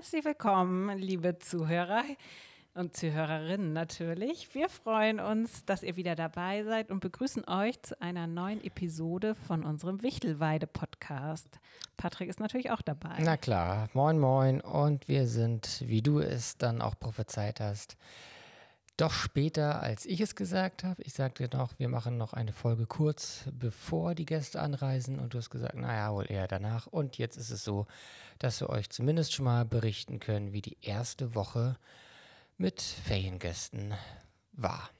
Herzlich willkommen, liebe Zuhörer und Zuhörerinnen natürlich. Wir freuen uns, dass ihr wieder dabei seid und begrüßen euch zu einer neuen Episode von unserem Wichtelweide-Podcast. Patrick ist natürlich auch dabei. Na klar, moin moin und wir sind, wie du es dann auch prophezeit hast, doch später, als ich es gesagt habe. Ich sagte noch, wir machen noch eine Folge kurz bevor die Gäste anreisen und du hast gesagt, naja, wohl eher danach. Und jetzt ist es so, dass wir euch zumindest schon mal berichten können, wie die erste Woche mit Feriengästen war.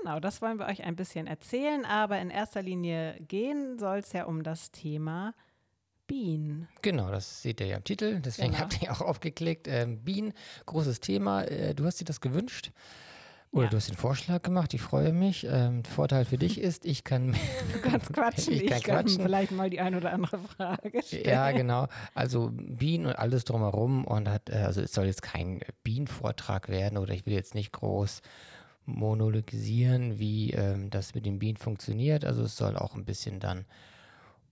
Genau, das wollen wir euch ein bisschen erzählen, aber in erster Linie gehen soll es ja um das Thema Bienen. Genau, das seht ihr ja im Titel, deswegen genau. habt ihr auch aufgeklickt. Ähm, Bienen, großes Thema. Äh, du hast dir das gewünscht. Oder ja. du hast den Vorschlag gemacht, ich freue mich. Ähm, Vorteil für dich ist, ich kann. Du kannst quatschen, ich, kann, ich kann vielleicht mal die ein oder andere Frage stellen. Ja, genau. Also Bienen und alles drumherum und hat, äh, also es soll jetzt kein Bienenvortrag werden oder ich will jetzt nicht groß monologisieren, wie ähm, das mit den Bienen funktioniert. Also es soll auch ein bisschen dann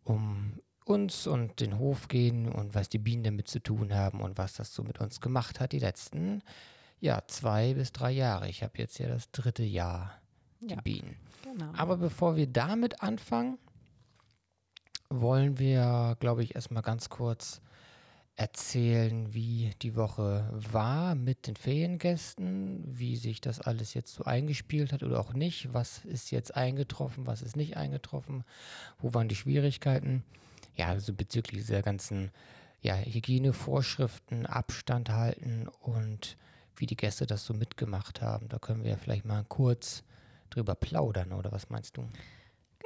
um uns und den Hof gehen und was die Bienen damit zu tun haben und was das so mit uns gemacht hat die letzten ja, zwei bis drei Jahre. Ich habe jetzt ja das dritte Jahr die ja, Bienen. Genau. Aber bevor wir damit anfangen, wollen wir, glaube ich, erstmal ganz kurz erzählen, wie die Woche war mit den Feriengästen, wie sich das alles jetzt so eingespielt hat oder auch nicht, was ist jetzt eingetroffen, was ist nicht eingetroffen, wo waren die Schwierigkeiten ja, also bezüglich dieser ganzen ja, Hygienevorschriften, Abstand halten und wie die Gäste das so mitgemacht haben. Da können wir ja vielleicht mal kurz drüber plaudern, oder was meinst du?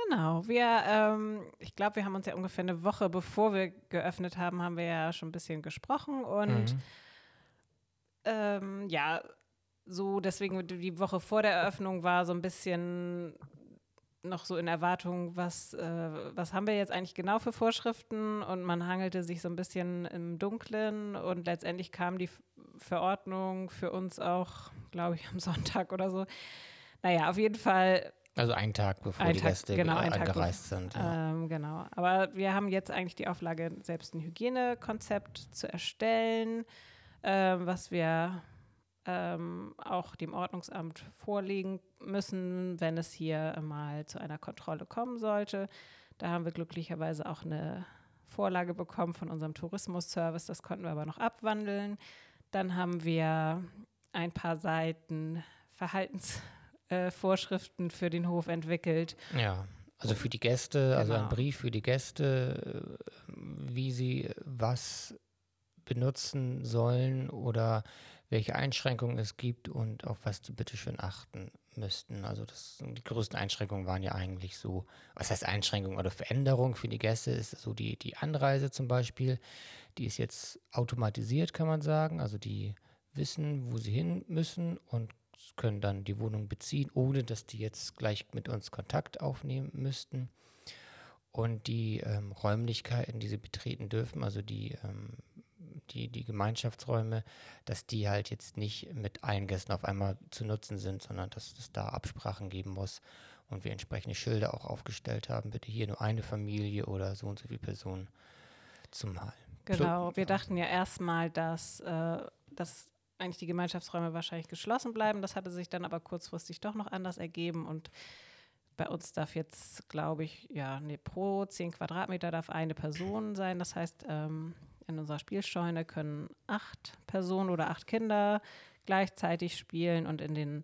Genau, wir, ähm, ich glaube, wir haben uns ja ungefähr eine Woche bevor wir geöffnet haben, haben wir ja schon ein bisschen gesprochen und mhm. ähm, ja, so deswegen die Woche vor der Eröffnung war so ein bisschen noch so in Erwartung, was, äh, was haben wir jetzt eigentlich genau für Vorschriften und man hangelte sich so ein bisschen im Dunklen und letztendlich kam die Verordnung für uns auch, glaube ich, am Sonntag oder so. Naja, auf jeden Fall. Also einen Tag bevor ein die Tag, Gäste genau, angereist sind. Ja. Ähm, genau. Aber wir haben jetzt eigentlich die Auflage, selbst ein Hygienekonzept zu erstellen, äh, was wir ähm, auch dem Ordnungsamt vorlegen müssen, wenn es hier mal zu einer Kontrolle kommen sollte. Da haben wir glücklicherweise auch eine Vorlage bekommen von unserem Tourismusservice. Das konnten wir aber noch abwandeln. Dann haben wir ein paar Seiten Verhaltensvorschriften äh, für den Hof entwickelt. Ja. Also für die Gäste, genau. also ein genau. Brief für die Gäste, äh, wie sie was benutzen sollen oder welche Einschränkungen es gibt und auf was sie bitte schön achten müssten. Also das, die größten Einschränkungen waren ja eigentlich so, was heißt Einschränkungen oder Veränderung für die Gäste ist so die, die Anreise zum Beispiel. Die ist jetzt automatisiert, kann man sagen. Also die wissen, wo sie hin müssen und können dann die Wohnung beziehen, ohne dass die jetzt gleich mit uns Kontakt aufnehmen müssten. Und die ähm, Räumlichkeiten, die sie betreten dürfen, also die ähm, die, die Gemeinschaftsräume, dass die halt jetzt nicht mit allen Gästen auf einmal zu nutzen sind, sondern dass es da Absprachen geben muss und wir entsprechende Schilder auch aufgestellt haben. Bitte hier nur eine Familie oder so und so viele Personen zumal. Genau, wir dachten ja erstmal, dass, äh, dass eigentlich die Gemeinschaftsräume wahrscheinlich geschlossen bleiben. Das hatte sich dann aber kurzfristig doch noch anders ergeben und bei uns darf jetzt, glaube ich, ja, nee, pro 10 Quadratmeter darf eine Person sein. Das heißt, ähm, in unserer Spielscheune können acht Personen oder acht Kinder gleichzeitig spielen und in den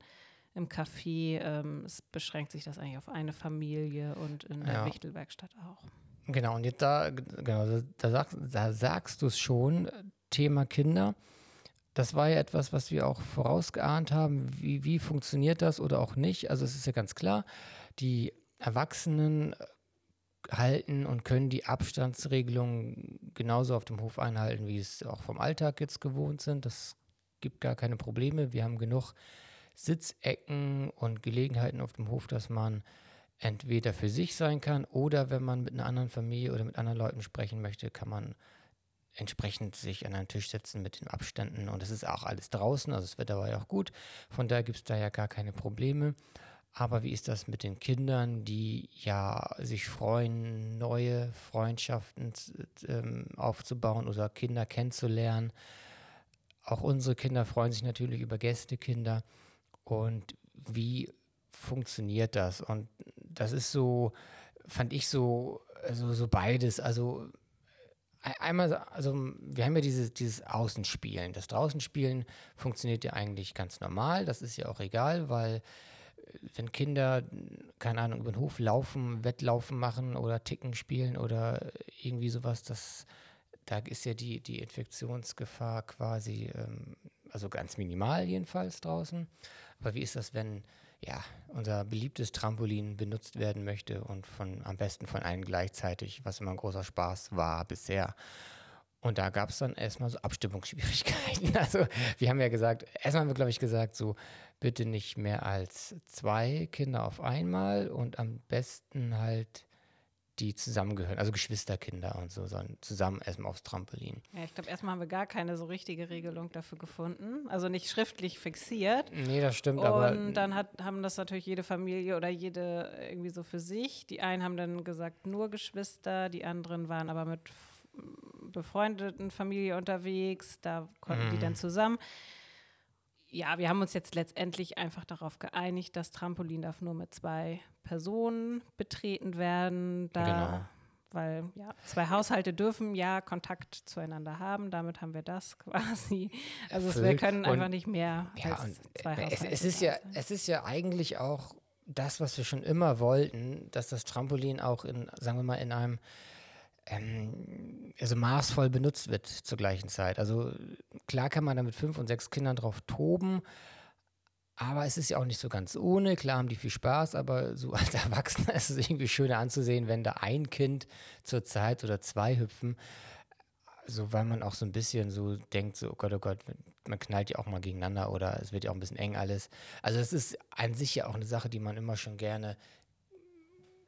im Café ähm, es beschränkt sich das eigentlich auf eine Familie und in der ja. Wichtelwerkstatt auch. Genau, und jetzt da, genau, da, sagst, da sagst du es schon, Thema Kinder. Das war ja etwas, was wir auch vorausgeahnt haben. Wie, wie funktioniert das oder auch nicht? Also es ist ja ganz klar, die Erwachsenen halten und können die Abstandsregelungen genauso auf dem Hof einhalten, wie es auch vom Alltag jetzt gewohnt sind. Das gibt gar keine Probleme. Wir haben genug Sitzecken und Gelegenheiten auf dem Hof, dass man entweder für sich sein kann oder wenn man mit einer anderen Familie oder mit anderen Leuten sprechen möchte, kann man entsprechend sich an einen Tisch setzen mit den Abständen und es ist auch alles draußen, also das Wetter war ja auch gut, von daher gibt es da ja gar keine Probleme. Aber wie ist das mit den Kindern, die ja sich freuen, neue Freundschaften ähm, aufzubauen oder Kinder kennenzulernen? auch unsere Kinder freuen sich natürlich über Gästekinder. Und wie funktioniert das? Und das ist so, fand ich so, also so beides. Also einmal, also wir haben ja dieses, dieses Außenspielen. Das Draußenspielen funktioniert ja eigentlich ganz normal. Das ist ja auch egal, weil wenn Kinder, keine Ahnung, über den Hof laufen, Wettlaufen machen oder Ticken spielen oder irgendwie sowas, das, da ist ja die, die Infektionsgefahr quasi, ähm, also ganz minimal jedenfalls draußen. Aber wie ist das, wenn ja, unser beliebtes Trampolin benutzt werden möchte und von am besten von allen gleichzeitig, was immer ein großer Spaß war bisher. Und da gab es dann erstmal so Abstimmungsschwierigkeiten. Also wir haben ja gesagt, erstmal haben wir, glaube ich, gesagt, so bitte nicht mehr als zwei Kinder auf einmal und am besten halt die zusammengehören, also Geschwisterkinder und so, sondern zusammen erstmal aufs Trampolin. Ja, ich glaube, erstmal haben wir gar keine so richtige Regelung dafür gefunden. Also nicht schriftlich fixiert. Nee, das stimmt, und aber. Und dann hat, haben das natürlich jede Familie oder jede irgendwie so für sich. Die einen haben dann gesagt, nur Geschwister, die anderen waren aber mit befreundeten Familie unterwegs, da konnten mhm. die dann zusammen ja, wir haben uns jetzt letztendlich einfach darauf geeinigt, das Trampolin darf nur mit zwei Personen betreten werden. Da, genau. Weil ja, zwei Haushalte dürfen ja Kontakt zueinander haben. Damit haben wir das quasi. Also es, wir können einfach nicht mehr ja, als zwei Haushalte. Es, es ist ja, es ist ja eigentlich auch das, was wir schon immer wollten, dass das Trampolin auch in, sagen wir mal, in einem ähm, also maßvoll benutzt wird zur gleichen Zeit. Also klar kann man da mit fünf und sechs Kindern drauf toben, aber es ist ja auch nicht so ganz ohne. Klar haben die viel Spaß, aber so als Erwachsener ist es irgendwie schöner anzusehen, wenn da ein Kind zur Zeit oder zwei hüpfen. So, weil man auch so ein bisschen so denkt, so, oh Gott, oh Gott, man knallt ja auch mal gegeneinander oder es wird ja auch ein bisschen eng alles. Also es ist an sich ja auch eine Sache, die man immer schon gerne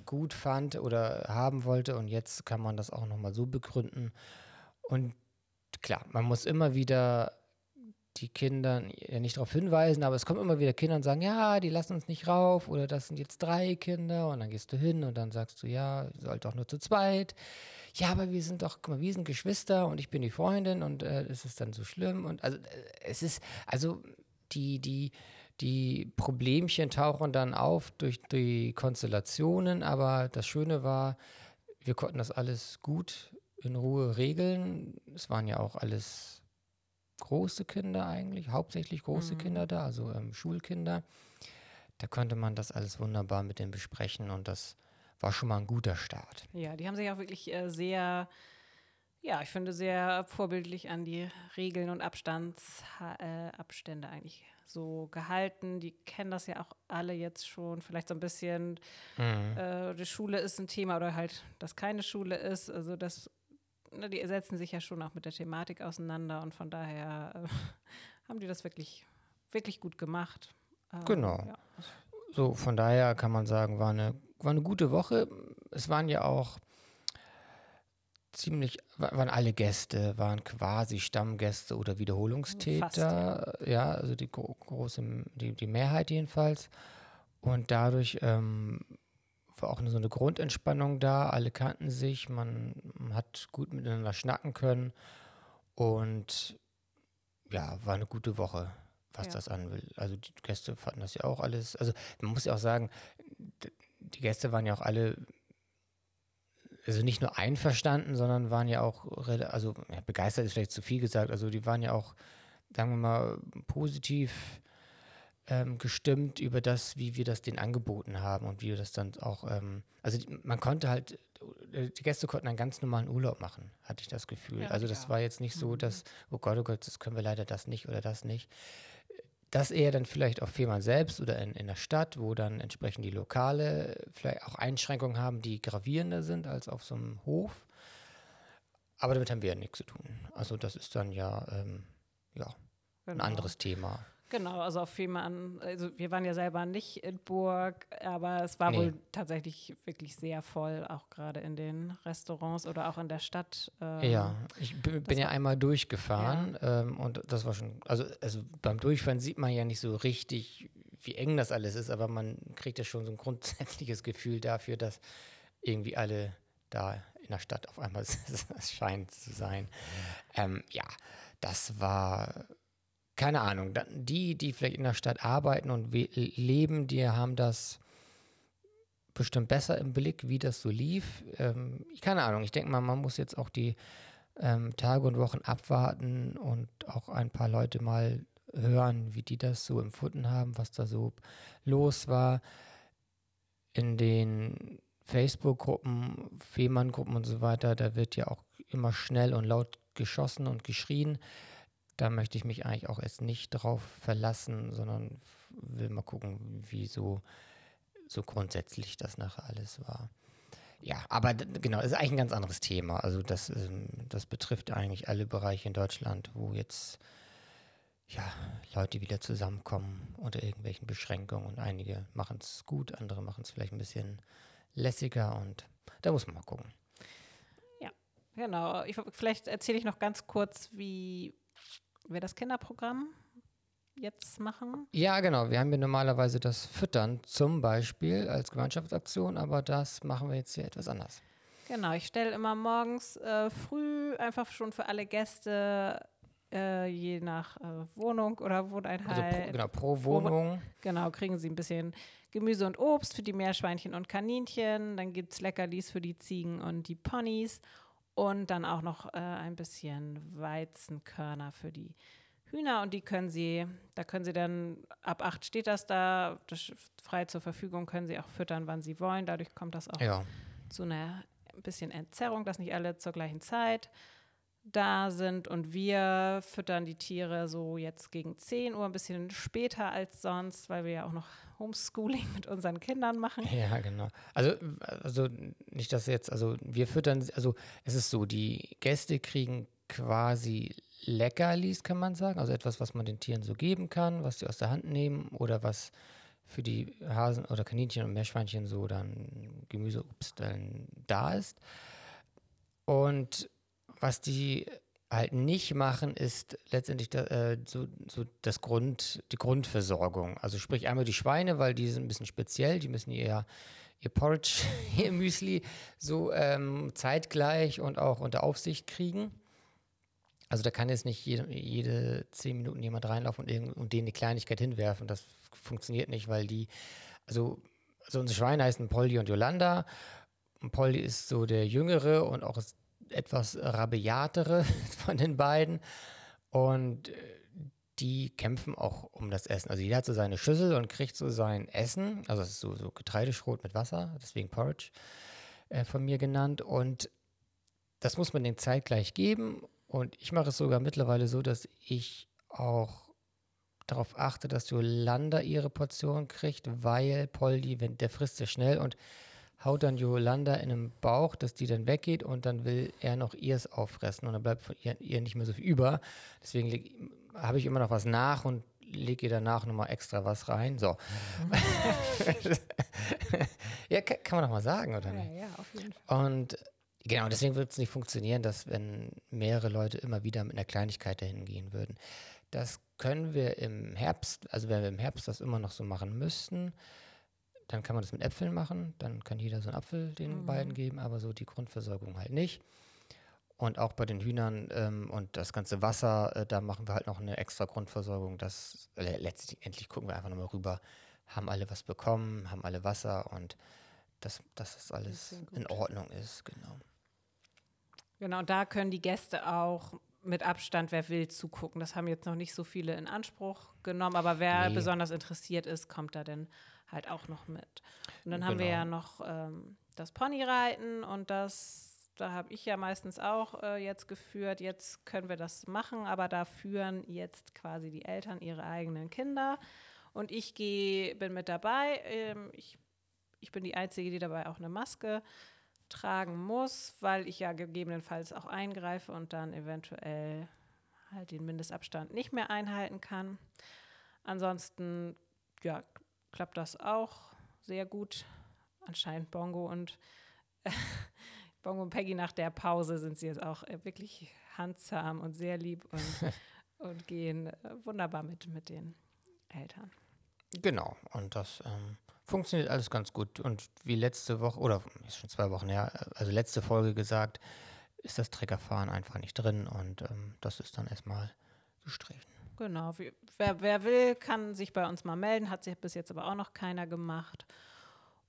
gut fand oder haben wollte. Und jetzt kann man das auch nochmal so begründen. Und klar, man muss immer wieder die Kinder nicht darauf hinweisen, aber es kommen immer wieder Kinder und sagen, ja, die lassen uns nicht rauf oder das sind jetzt drei Kinder und dann gehst du hin und dann sagst du, ja, ihr sollt doch nur zu zweit. Ja, aber wir sind doch, guck mal, wir sind Geschwister und ich bin die Freundin und äh, ist es dann so schlimm und also äh, es ist, also die, die, die Problemchen tauchen dann auf durch die Konstellationen, aber das Schöne war, wir konnten das alles gut in Ruhe regeln. Es waren ja auch alles große Kinder eigentlich, hauptsächlich große mhm. Kinder da, also ähm, Schulkinder. Da konnte man das alles wunderbar mit denen besprechen und das war schon mal ein guter Start. Ja, die haben sich auch wirklich äh, sehr ja, ich finde sehr vorbildlich an die Regeln und Abstandsabstände äh, eigentlich so gehalten. Die kennen das ja auch alle jetzt schon. Vielleicht so ein bisschen, mhm. äh, die Schule ist ein Thema oder halt, dass keine Schule ist. Also das, ne, die setzen sich ja schon auch mit der Thematik auseinander und von daher äh, haben die das wirklich, wirklich gut gemacht. Ähm, genau. Ja. So, von daher kann man sagen, war eine, war eine gute Woche. Es waren ja auch ziemlich, waren alle Gäste, waren quasi Stammgäste oder Wiederholungstäter. Fast, ja. ja. also die große, die, die Mehrheit jedenfalls. Und dadurch ähm, war auch so eine Grundentspannung da. Alle kannten sich, man, hat gut miteinander schnacken können. Und ja, war eine gute Woche, was ja. das an will. Also die Gäste fanden das ja auch alles. Also man muss ja auch sagen, die Gäste waren ja auch alle also nicht nur einverstanden, sondern waren ja auch, also ja, begeistert ist vielleicht zu viel gesagt, also die waren ja auch, sagen wir mal, positiv ähm, gestimmt über das, wie wir das denen angeboten haben und wie wir das dann auch, ähm, also die, man konnte halt, die Gäste konnten einen ganz normalen Urlaub machen, hatte ich das Gefühl. Ja, also das ja. war jetzt nicht so, mhm. dass, oh Gott, oh Gott, das können wir leider das nicht oder das nicht. Das eher dann vielleicht auf Fehmarn selbst oder in, in der Stadt, wo dann entsprechend die Lokale vielleicht auch Einschränkungen haben, die gravierender sind als auf so einem Hof. Aber damit haben wir ja nichts zu tun. Also das ist dann ja, ähm, ja genau. ein anderes Thema. Genau, also auf Fehmarn, also wir waren ja selber nicht in Burg, aber es war nee. wohl tatsächlich wirklich sehr voll, auch gerade in den Restaurants oder auch in der Stadt. Ähm, ja, ich bin ja einmal durchgefahren ja. Ähm, und das war schon, also, also beim Durchfahren sieht man ja nicht so richtig, wie eng das alles ist, aber man kriegt ja schon so ein grundsätzliches Gefühl dafür, dass irgendwie alle da in der Stadt auf einmal scheint zu sein. Ähm, ja, das war keine Ahnung, die, die vielleicht in der Stadt arbeiten und leben, die haben das bestimmt besser im Blick, wie das so lief. Ähm, keine Ahnung, ich denke mal, man muss jetzt auch die ähm, Tage und Wochen abwarten und auch ein paar Leute mal hören, wie die das so empfunden haben, was da so los war. In den Facebook-Gruppen, Fehmarn-Gruppen und so weiter, da wird ja auch immer schnell und laut geschossen und geschrien. Da möchte ich mich eigentlich auch erst nicht drauf verlassen, sondern will mal gucken, wie so, so grundsätzlich das nachher alles war. Ja, aber genau, ist eigentlich ein ganz anderes Thema. Also das, ähm, das betrifft eigentlich alle Bereiche in Deutschland, wo jetzt ja, Leute wieder zusammenkommen unter irgendwelchen Beschränkungen. Und einige machen es gut, andere machen es vielleicht ein bisschen lässiger und da muss man mal gucken. Ja, genau. Ich, vielleicht erzähle ich noch ganz kurz, wie wir das Kinderprogramm jetzt machen. Ja, genau. Wir haben ja normalerweise das Füttern zum Beispiel als Gemeinschaftsaktion, aber das machen wir jetzt hier etwas anders. Genau, ich stelle immer morgens äh, früh einfach schon für alle Gäste äh, je nach äh, Wohnung oder Wohneinheit. Also pro, genau, pro Wohnung. Pro, genau, kriegen sie ein bisschen Gemüse und Obst für die Meerschweinchen und Kaninchen. Dann gibt es Leckerlis für die Ziegen und die Ponys. Und dann auch noch äh, ein bisschen Weizenkörner für die Hühner. Und die können sie, da können sie dann, ab acht steht das da, das frei zur Verfügung, können sie auch füttern, wann sie wollen. Dadurch kommt das auch ja. zu einer ein bisschen Entzerrung, dass nicht alle zur gleichen Zeit da sind und wir füttern die Tiere so jetzt gegen 10 Uhr, ein bisschen später als sonst, weil wir ja auch noch Homeschooling mit unseren Kindern machen. Ja, genau. Also, also nicht, dass jetzt, also wir füttern, also es ist so, die Gäste kriegen quasi Leckerlis, kann man sagen, also etwas, was man den Tieren so geben kann, was sie aus der Hand nehmen oder was für die Hasen oder Kaninchen und Meerschweinchen so dann Gemüse, Obst dann da ist. Und was die halt nicht machen, ist letztendlich da, äh, so, so das Grund, die Grundversorgung. Also sprich einmal die Schweine, weil die sind ein bisschen speziell, die müssen ihr, ihr Porridge, ihr Müsli so ähm, zeitgleich und auch unter Aufsicht kriegen. Also da kann jetzt nicht jede, jede zehn Minuten jemand reinlaufen und, und denen eine Kleinigkeit hinwerfen. Das funktioniert nicht, weil die, also, also unsere Schweine heißen Polly und Yolanda. Und Polly ist so der Jüngere und auch etwas rabiatere von den beiden. Und äh, die kämpfen auch um das Essen. Also jeder hat so seine Schüssel und kriegt so sein Essen. Also es ist so, so Getreideschrot mit Wasser, deswegen Porridge äh, von mir genannt. Und das muss man den zeitgleich geben. Und ich mache es sogar mittlerweile so, dass ich auch darauf achte, dass Yolanda ihre Portion kriegt, weil Polly, wenn der frisst sehr schnell und haut dann Yolanda in den Bauch, dass die dann weggeht und dann will er noch ihrs auffressen und dann bleibt von ihr, ihr nicht mehr so viel über. Deswegen habe ich immer noch was nach und lege ihr danach nochmal extra was rein. So. ja, kann, kann, man doch mal sagen, oder nicht? Ja, ja, auf jeden Fall. Und genau, deswegen wird es nicht funktionieren, dass wenn mehrere Leute immer wieder mit einer Kleinigkeit dahin gehen würden. Das können wir im Herbst, also wenn wir im Herbst das immer noch so machen müssten, dann kann man das mit Äpfeln machen, dann kann jeder so einen Apfel den mhm. beiden geben, aber so die Grundversorgung halt nicht. Und auch bei den Hühnern ähm, und das ganze Wasser, äh, da machen wir halt noch eine extra Grundversorgung. Das äh, letztendlich gucken wir einfach nochmal rüber, haben alle was bekommen, haben alle Wasser und dass das alles in Ordnung ist, genau. Genau, und da können die Gäste auch mit Abstand, wer will, zugucken. Das haben jetzt noch nicht so viele in Anspruch genommen, aber wer nee. besonders interessiert ist, kommt da denn halt auch noch mit. Und dann haben wir genau. ja noch ähm, das Ponyreiten und das, da habe ich ja meistens auch äh, jetzt geführt. Jetzt können wir das machen, aber da führen jetzt quasi die Eltern ihre eigenen Kinder. Und ich gehe, bin mit dabei. Ähm, ich, ich bin die Einzige, die dabei auch eine Maske tragen muss, weil ich ja gegebenenfalls auch eingreife und dann eventuell halt den Mindestabstand nicht mehr einhalten kann. Ansonsten ja, klappt das auch sehr gut. Anscheinend Bongo und äh, Bongo und Peggy nach der Pause sind sie jetzt auch äh, wirklich handsam und sehr lieb und, und gehen äh, wunderbar mit mit den Eltern. Genau, und das ähm, funktioniert alles ganz gut. Und wie letzte Woche, oder ist schon zwei Wochen her, also letzte Folge gesagt, ist das Treckerfahren einfach nicht drin und ähm, das ist dann erstmal gestrichen. Genau. Wer, wer will, kann sich bei uns mal melden. Hat sich bis jetzt aber auch noch keiner gemacht.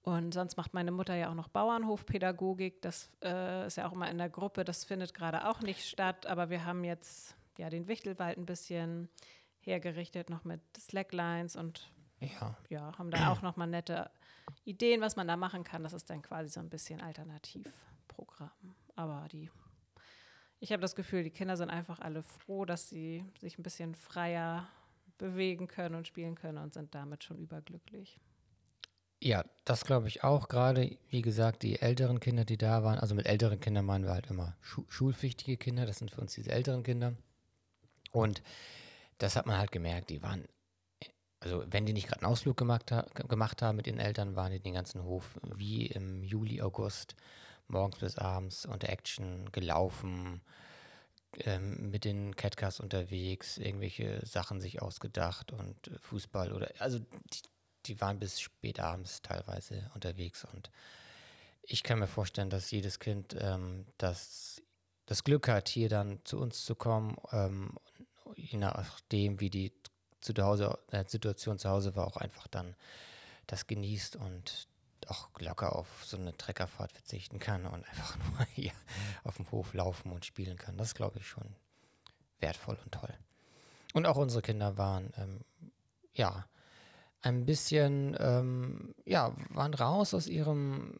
Und sonst macht meine Mutter ja auch noch Bauernhofpädagogik. Das äh, ist ja auch immer in der Gruppe. Das findet gerade auch nicht statt. Aber wir haben jetzt ja den Wichtelwald ein bisschen hergerichtet, noch mit Slacklines und ja, ja haben da auch noch mal nette Ideen, was man da machen kann. Das ist dann quasi so ein bisschen Alternativprogramm. Aber die, ich habe das Gefühl, die Kinder sind einfach alle froh, dass sie sich ein bisschen freier bewegen können und spielen können und sind damit schon überglücklich. Ja, das glaube ich auch. Gerade, wie gesagt, die älteren Kinder, die da waren, also mit älteren Kindern meinen wir halt immer schu schulpflichtige Kinder, das sind für uns diese älteren Kinder. Und das hat man halt gemerkt, die waren, also wenn die nicht gerade einen Ausflug gemacht, ha gemacht haben mit den Eltern, waren die den ganzen Hof wie im Juli, August, morgens bis abends unter Action gelaufen, ähm, mit den Catcars unterwegs, irgendwelche Sachen sich ausgedacht und Fußball oder, also die, die waren bis spät abends teilweise unterwegs und ich kann mir vorstellen, dass jedes Kind ähm, das, das Glück hat, hier dann zu uns zu kommen, ähm, je nachdem, wie die zu Hause, äh, Situation zu Hause war, auch einfach dann das genießt und auch locker auf so eine Treckerfahrt verzichten kann und einfach nur hier auf dem Hof laufen und spielen kann. Das glaube ich schon wertvoll und toll. Und auch unsere Kinder waren, ähm, ja, ein bisschen, ähm, ja, waren raus aus ihrem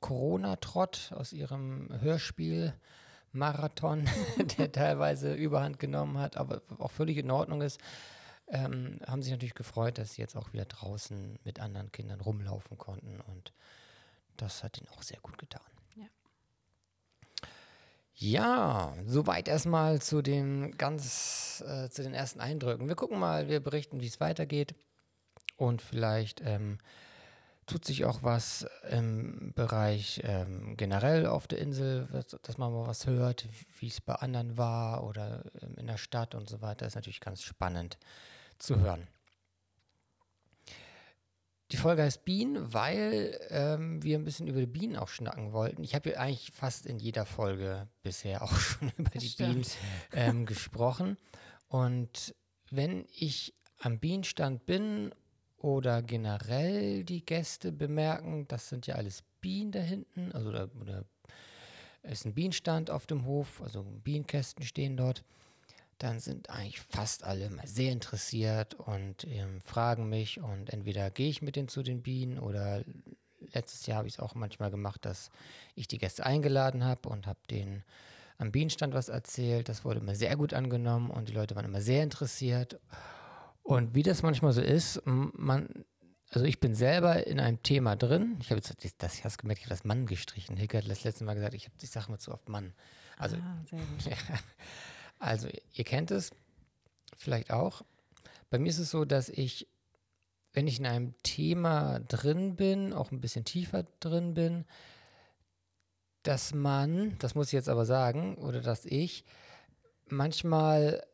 Corona-Trott, aus ihrem Hörspiel-Marathon, der teilweise Überhand genommen hat, aber auch völlig in Ordnung ist. Ähm, haben sich natürlich gefreut, dass sie jetzt auch wieder draußen mit anderen Kindern rumlaufen konnten und das hat ihnen auch sehr gut getan. Ja, ja soweit erstmal zu den ganz, äh, zu den ersten Eindrücken. Wir gucken mal, wir berichten, wie es weitergeht. Und vielleicht ähm, tut sich auch was im Bereich ähm, generell auf der Insel, dass man mal was hört, wie es bei anderen war oder ähm, in der Stadt und so weiter. Das ist natürlich ganz spannend zu hören. Die Folge heißt Bienen, weil ähm, wir ein bisschen über die Bienen auch schnacken wollten. Ich habe ja eigentlich fast in jeder Folge bisher auch schon über das die stimmt. Bienen ähm, gesprochen. Und wenn ich am Bienenstand bin oder generell die Gäste bemerken, das sind ja alles Bienen da hinten, also da, oder ist ein Bienenstand auf dem Hof, also Bienenkästen stehen dort, dann sind eigentlich fast alle mal sehr interessiert und ähm, fragen mich und entweder gehe ich mit denen zu den Bienen oder letztes Jahr habe ich es auch manchmal gemacht, dass ich die Gäste eingeladen habe und habe denen am Bienenstand was erzählt. Das wurde immer sehr gut angenommen und die Leute waren immer sehr interessiert. Und wie das manchmal so ist, man, also ich bin selber in einem Thema drin. Ich habe jetzt das, das hast gemerkt, ich habe das Mann gestrichen. Hilke hat das letzte Mal gesagt, ich, ich sage mal zu oft Mann. Also, ah, ja, also ihr kennt es vielleicht auch. Bei mir ist es so, dass ich, wenn ich in einem Thema drin bin, auch ein bisschen tiefer drin bin, dass man, das muss ich jetzt aber sagen, oder dass ich manchmal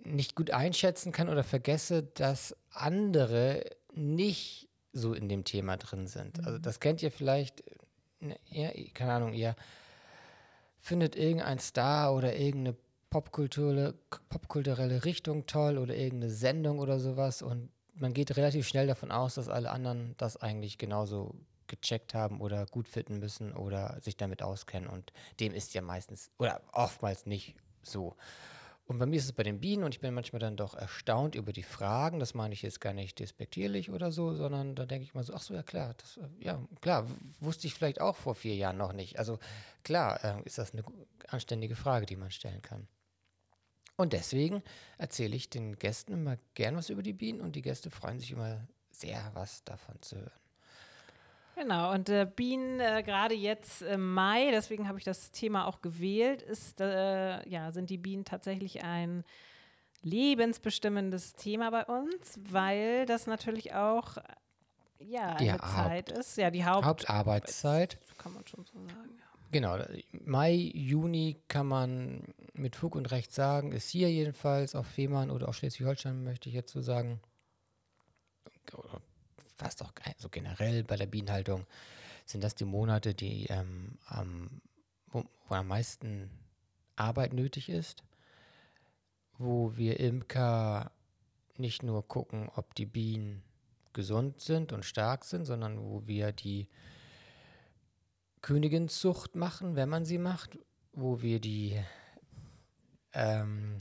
nicht gut einschätzen kann oder vergesse, dass andere nicht so in dem Thema drin sind. Also mhm. das kennt ihr vielleicht, ja, keine Ahnung, ihr findet irgendein Star oder irgendeine popkulturelle, popkulturelle Richtung toll oder irgendeine Sendung oder sowas und man geht relativ schnell davon aus, dass alle anderen das eigentlich genauso gecheckt haben oder gut finden müssen oder sich damit auskennen und dem ist ja meistens oder oftmals nicht so. Und bei mir ist es bei den Bienen und ich bin manchmal dann doch erstaunt über die Fragen. Das meine ich jetzt gar nicht despektierlich oder so, sondern da denke ich mal so, ach so, ja klar, das, äh, ja klar, wusste ich vielleicht auch vor vier Jahren noch nicht. Also klar äh, ist das eine anständige Frage, die man stellen kann. Und deswegen erzähle ich den Gästen immer gern was über die Bienen und die Gäste freuen sich immer sehr, was davon zu hören. Genau, und äh, Bienen äh, gerade jetzt im Mai, deswegen habe ich das Thema auch gewählt, ist, äh, ja, sind die Bienen tatsächlich ein lebensbestimmendes Thema bei uns, weil das natürlich auch ja, die eine Haupt, Zeit ist. Ja, die Haupt Hauptarbeitszeit. Kann man schon so sagen, ja. Genau, Mai, Juni kann man mit Fug und Recht sagen, ist hier jedenfalls auf Fehmarn oder auch Schleswig-Holstein, möchte ich jetzt so sagen, fast auch so generell bei der Bienenhaltung, sind das die Monate, die ähm, am, wo, wo am meisten Arbeit nötig ist. wo wir Imker nicht nur gucken, ob die Bienen gesund sind und stark sind, sondern wo wir die Königinszucht machen, wenn man sie macht, wo wir die, ähm,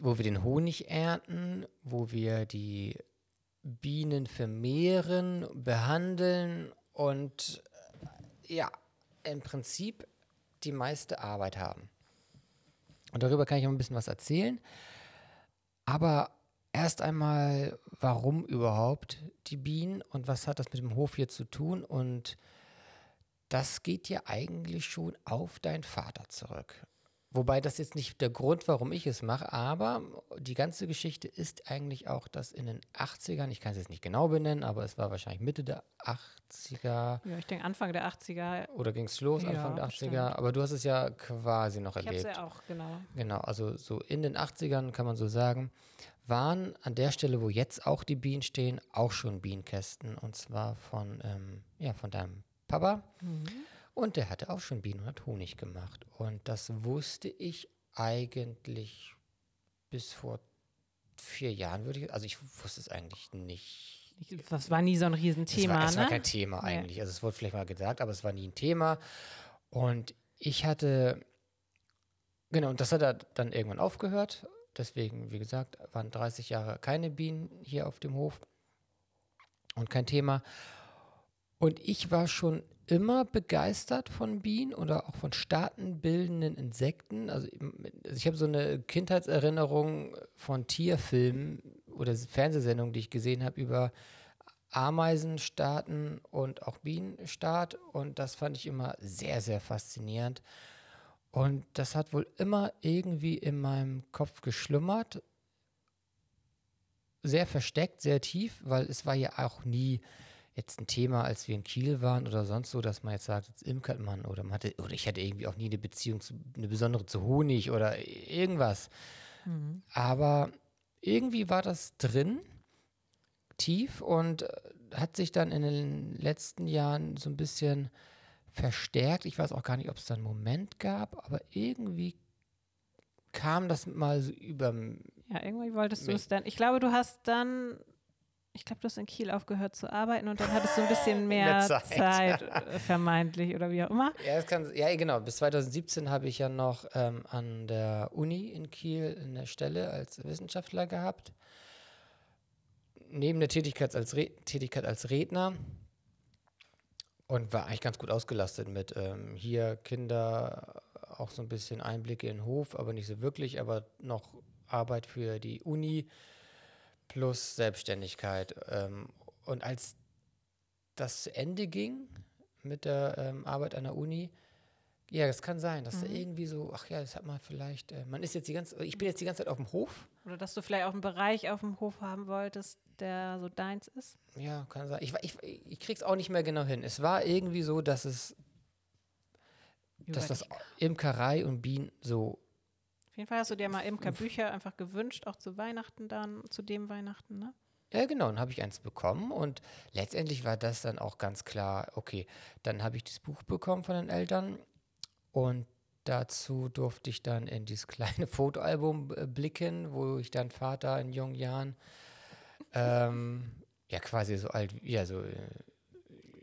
wo wir den Honig ernten, wo wir die Bienen vermehren, behandeln und äh, ja, im Prinzip die meiste Arbeit haben. Und darüber kann ich auch ein bisschen was erzählen. Aber erst einmal, warum überhaupt die Bienen und was hat das mit dem Hof hier zu tun? Und das geht ja eigentlich schon auf deinen Vater zurück. Wobei das jetzt nicht der Grund, warum ich es mache, aber die ganze Geschichte ist eigentlich auch, dass in den 80ern, ich kann es jetzt nicht genau benennen, aber es war wahrscheinlich Mitte der 80er. Ja, ich denke Anfang der 80er. Oder ging es los, Anfang ja, der 80er? Bestimmt. Aber du hast es ja quasi noch erlebt. Ich habe es ja auch, genau. Genau, also so in den 80ern kann man so sagen, waren an der Stelle, wo jetzt auch die Bienen stehen, auch schon Bienenkästen. Und zwar von, ähm, ja, von deinem Papa. Mhm. Und der hatte auch schon Bienen und hat Honig gemacht. Und das wusste ich eigentlich bis vor vier Jahren, würde ich, also ich wusste es eigentlich nicht. Das war nie so ein Riesenthema, es war, es war ne? kein Thema eigentlich. Ja. Also es wurde vielleicht mal gesagt, aber es war nie ein Thema. Und ich hatte, genau, und das hat er dann irgendwann aufgehört. Deswegen, wie gesagt, waren 30 Jahre keine Bienen hier auf dem Hof und kein Thema. Und ich war schon immer begeistert von Bienen oder auch von staatenbildenden Insekten. Also, also ich habe so eine Kindheitserinnerung von Tierfilmen oder Fernsehsendungen, die ich gesehen habe über Ameisenstaaten und auch Bienenstaat. Und das fand ich immer sehr, sehr faszinierend. Und das hat wohl immer irgendwie in meinem Kopf geschlummert. Sehr versteckt, sehr tief, weil es war ja auch nie jetzt ein Thema, als wir in Kiel waren oder sonst so, dass man jetzt sagt, jetzt imkert man oder man hatte, oder ich hatte irgendwie auch nie eine Beziehung, zu, eine besondere zu Honig oder irgendwas. Mhm. Aber irgendwie war das drin, tief und äh, hat sich dann in den letzten Jahren so ein bisschen verstärkt. Ich weiß auch gar nicht, ob es da einen Moment gab, aber irgendwie kam das mal so über. Ja, irgendwie wolltest du es dann. Ich glaube, du hast dann ich glaube, du hast in Kiel aufgehört zu arbeiten und dann hattest du ein bisschen mehr, Zeit, Zeit äh, vermeintlich oder wie auch immer. Ja, kann, ja, genau. Bis 2017 habe ich ja noch ähm, an der Uni in Kiel eine Stelle als Wissenschaftler gehabt. Neben der Tätigkeit als, Re Tätigkeit als Redner und war eigentlich ganz gut ausgelastet mit ähm, hier Kinder, auch so ein bisschen Einblicke in den Hof, aber nicht so wirklich, aber noch Arbeit für die Uni plus Selbstständigkeit. Ähm, und als das zu Ende ging mit der ähm, Arbeit an der Uni, ja, das kann sein, dass mhm. da irgendwie so, ach ja, das hat man vielleicht, äh, man ist jetzt die ganze, ich bin jetzt die ganze Zeit auf dem Hof. Oder dass du vielleicht auch einen Bereich auf dem Hof haben wolltest, der so deins ist. Ja, kann sein. Ich, ich, ich krieg's auch nicht mehr genau hin. Es war irgendwie so, dass es, dass das Imkerei und Bienen so auf jeden Fall hast du dir mal Imker-Bücher einfach gewünscht, auch zu Weihnachten dann, zu dem Weihnachten, ne? Ja, genau, dann habe ich eins bekommen und letztendlich war das dann auch ganz klar, okay, dann habe ich das Buch bekommen von den Eltern und dazu durfte ich dann in dieses kleine Fotoalbum äh, blicken, wo ich dann Vater in jungen Jahren, ähm, ja quasi so alt, ja so, äh,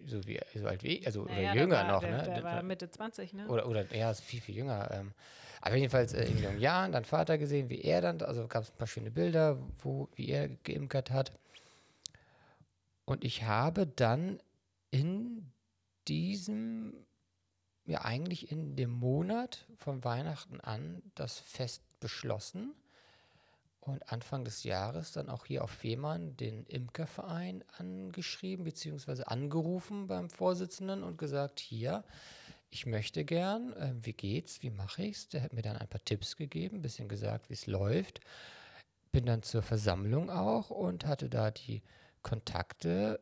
so wie so alt wie, also naja, oder jünger war, noch, der, ne? Der war Mitte 20, ne? Oder, oder ja, viel, viel jünger. Ähm, aber jedenfalls äh, in jungen Jahren dann Vater gesehen, wie er dann, also gab es ein paar schöne Bilder, wo, wie er geimpft hat. Und ich habe dann in diesem, ja eigentlich in dem Monat von Weihnachten an das Fest beschlossen und Anfang des Jahres dann auch hier auf Fehmarn den Imkerverein angeschrieben bzw. angerufen beim Vorsitzenden und gesagt, hier, ich möchte gern, äh, wie geht's, wie mache ich's? Der hat mir dann ein paar Tipps gegeben, ein bisschen gesagt, wie es läuft. Bin dann zur Versammlung auch und hatte da die Kontakte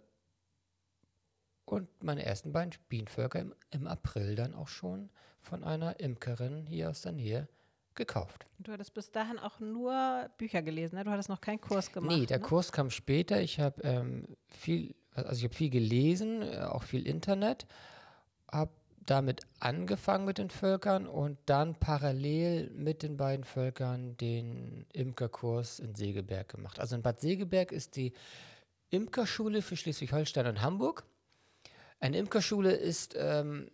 und meine ersten beiden Bienenvölker im, im April dann auch schon von einer Imkerin hier aus der Nähe gekauft. Du hattest bis dahin auch nur Bücher gelesen, ne? Du hattest noch keinen Kurs gemacht. Nee, der ne? Kurs kam später. Ich habe ähm, viel, also ich habe viel gelesen, äh, auch viel Internet, habe damit angefangen mit den Völkern und dann parallel mit den beiden Völkern den Imkerkurs in Segeberg gemacht. Also in Bad Segeberg ist die Imkerschule für Schleswig-Holstein und Hamburg. Eine Imkerschule ist ähm,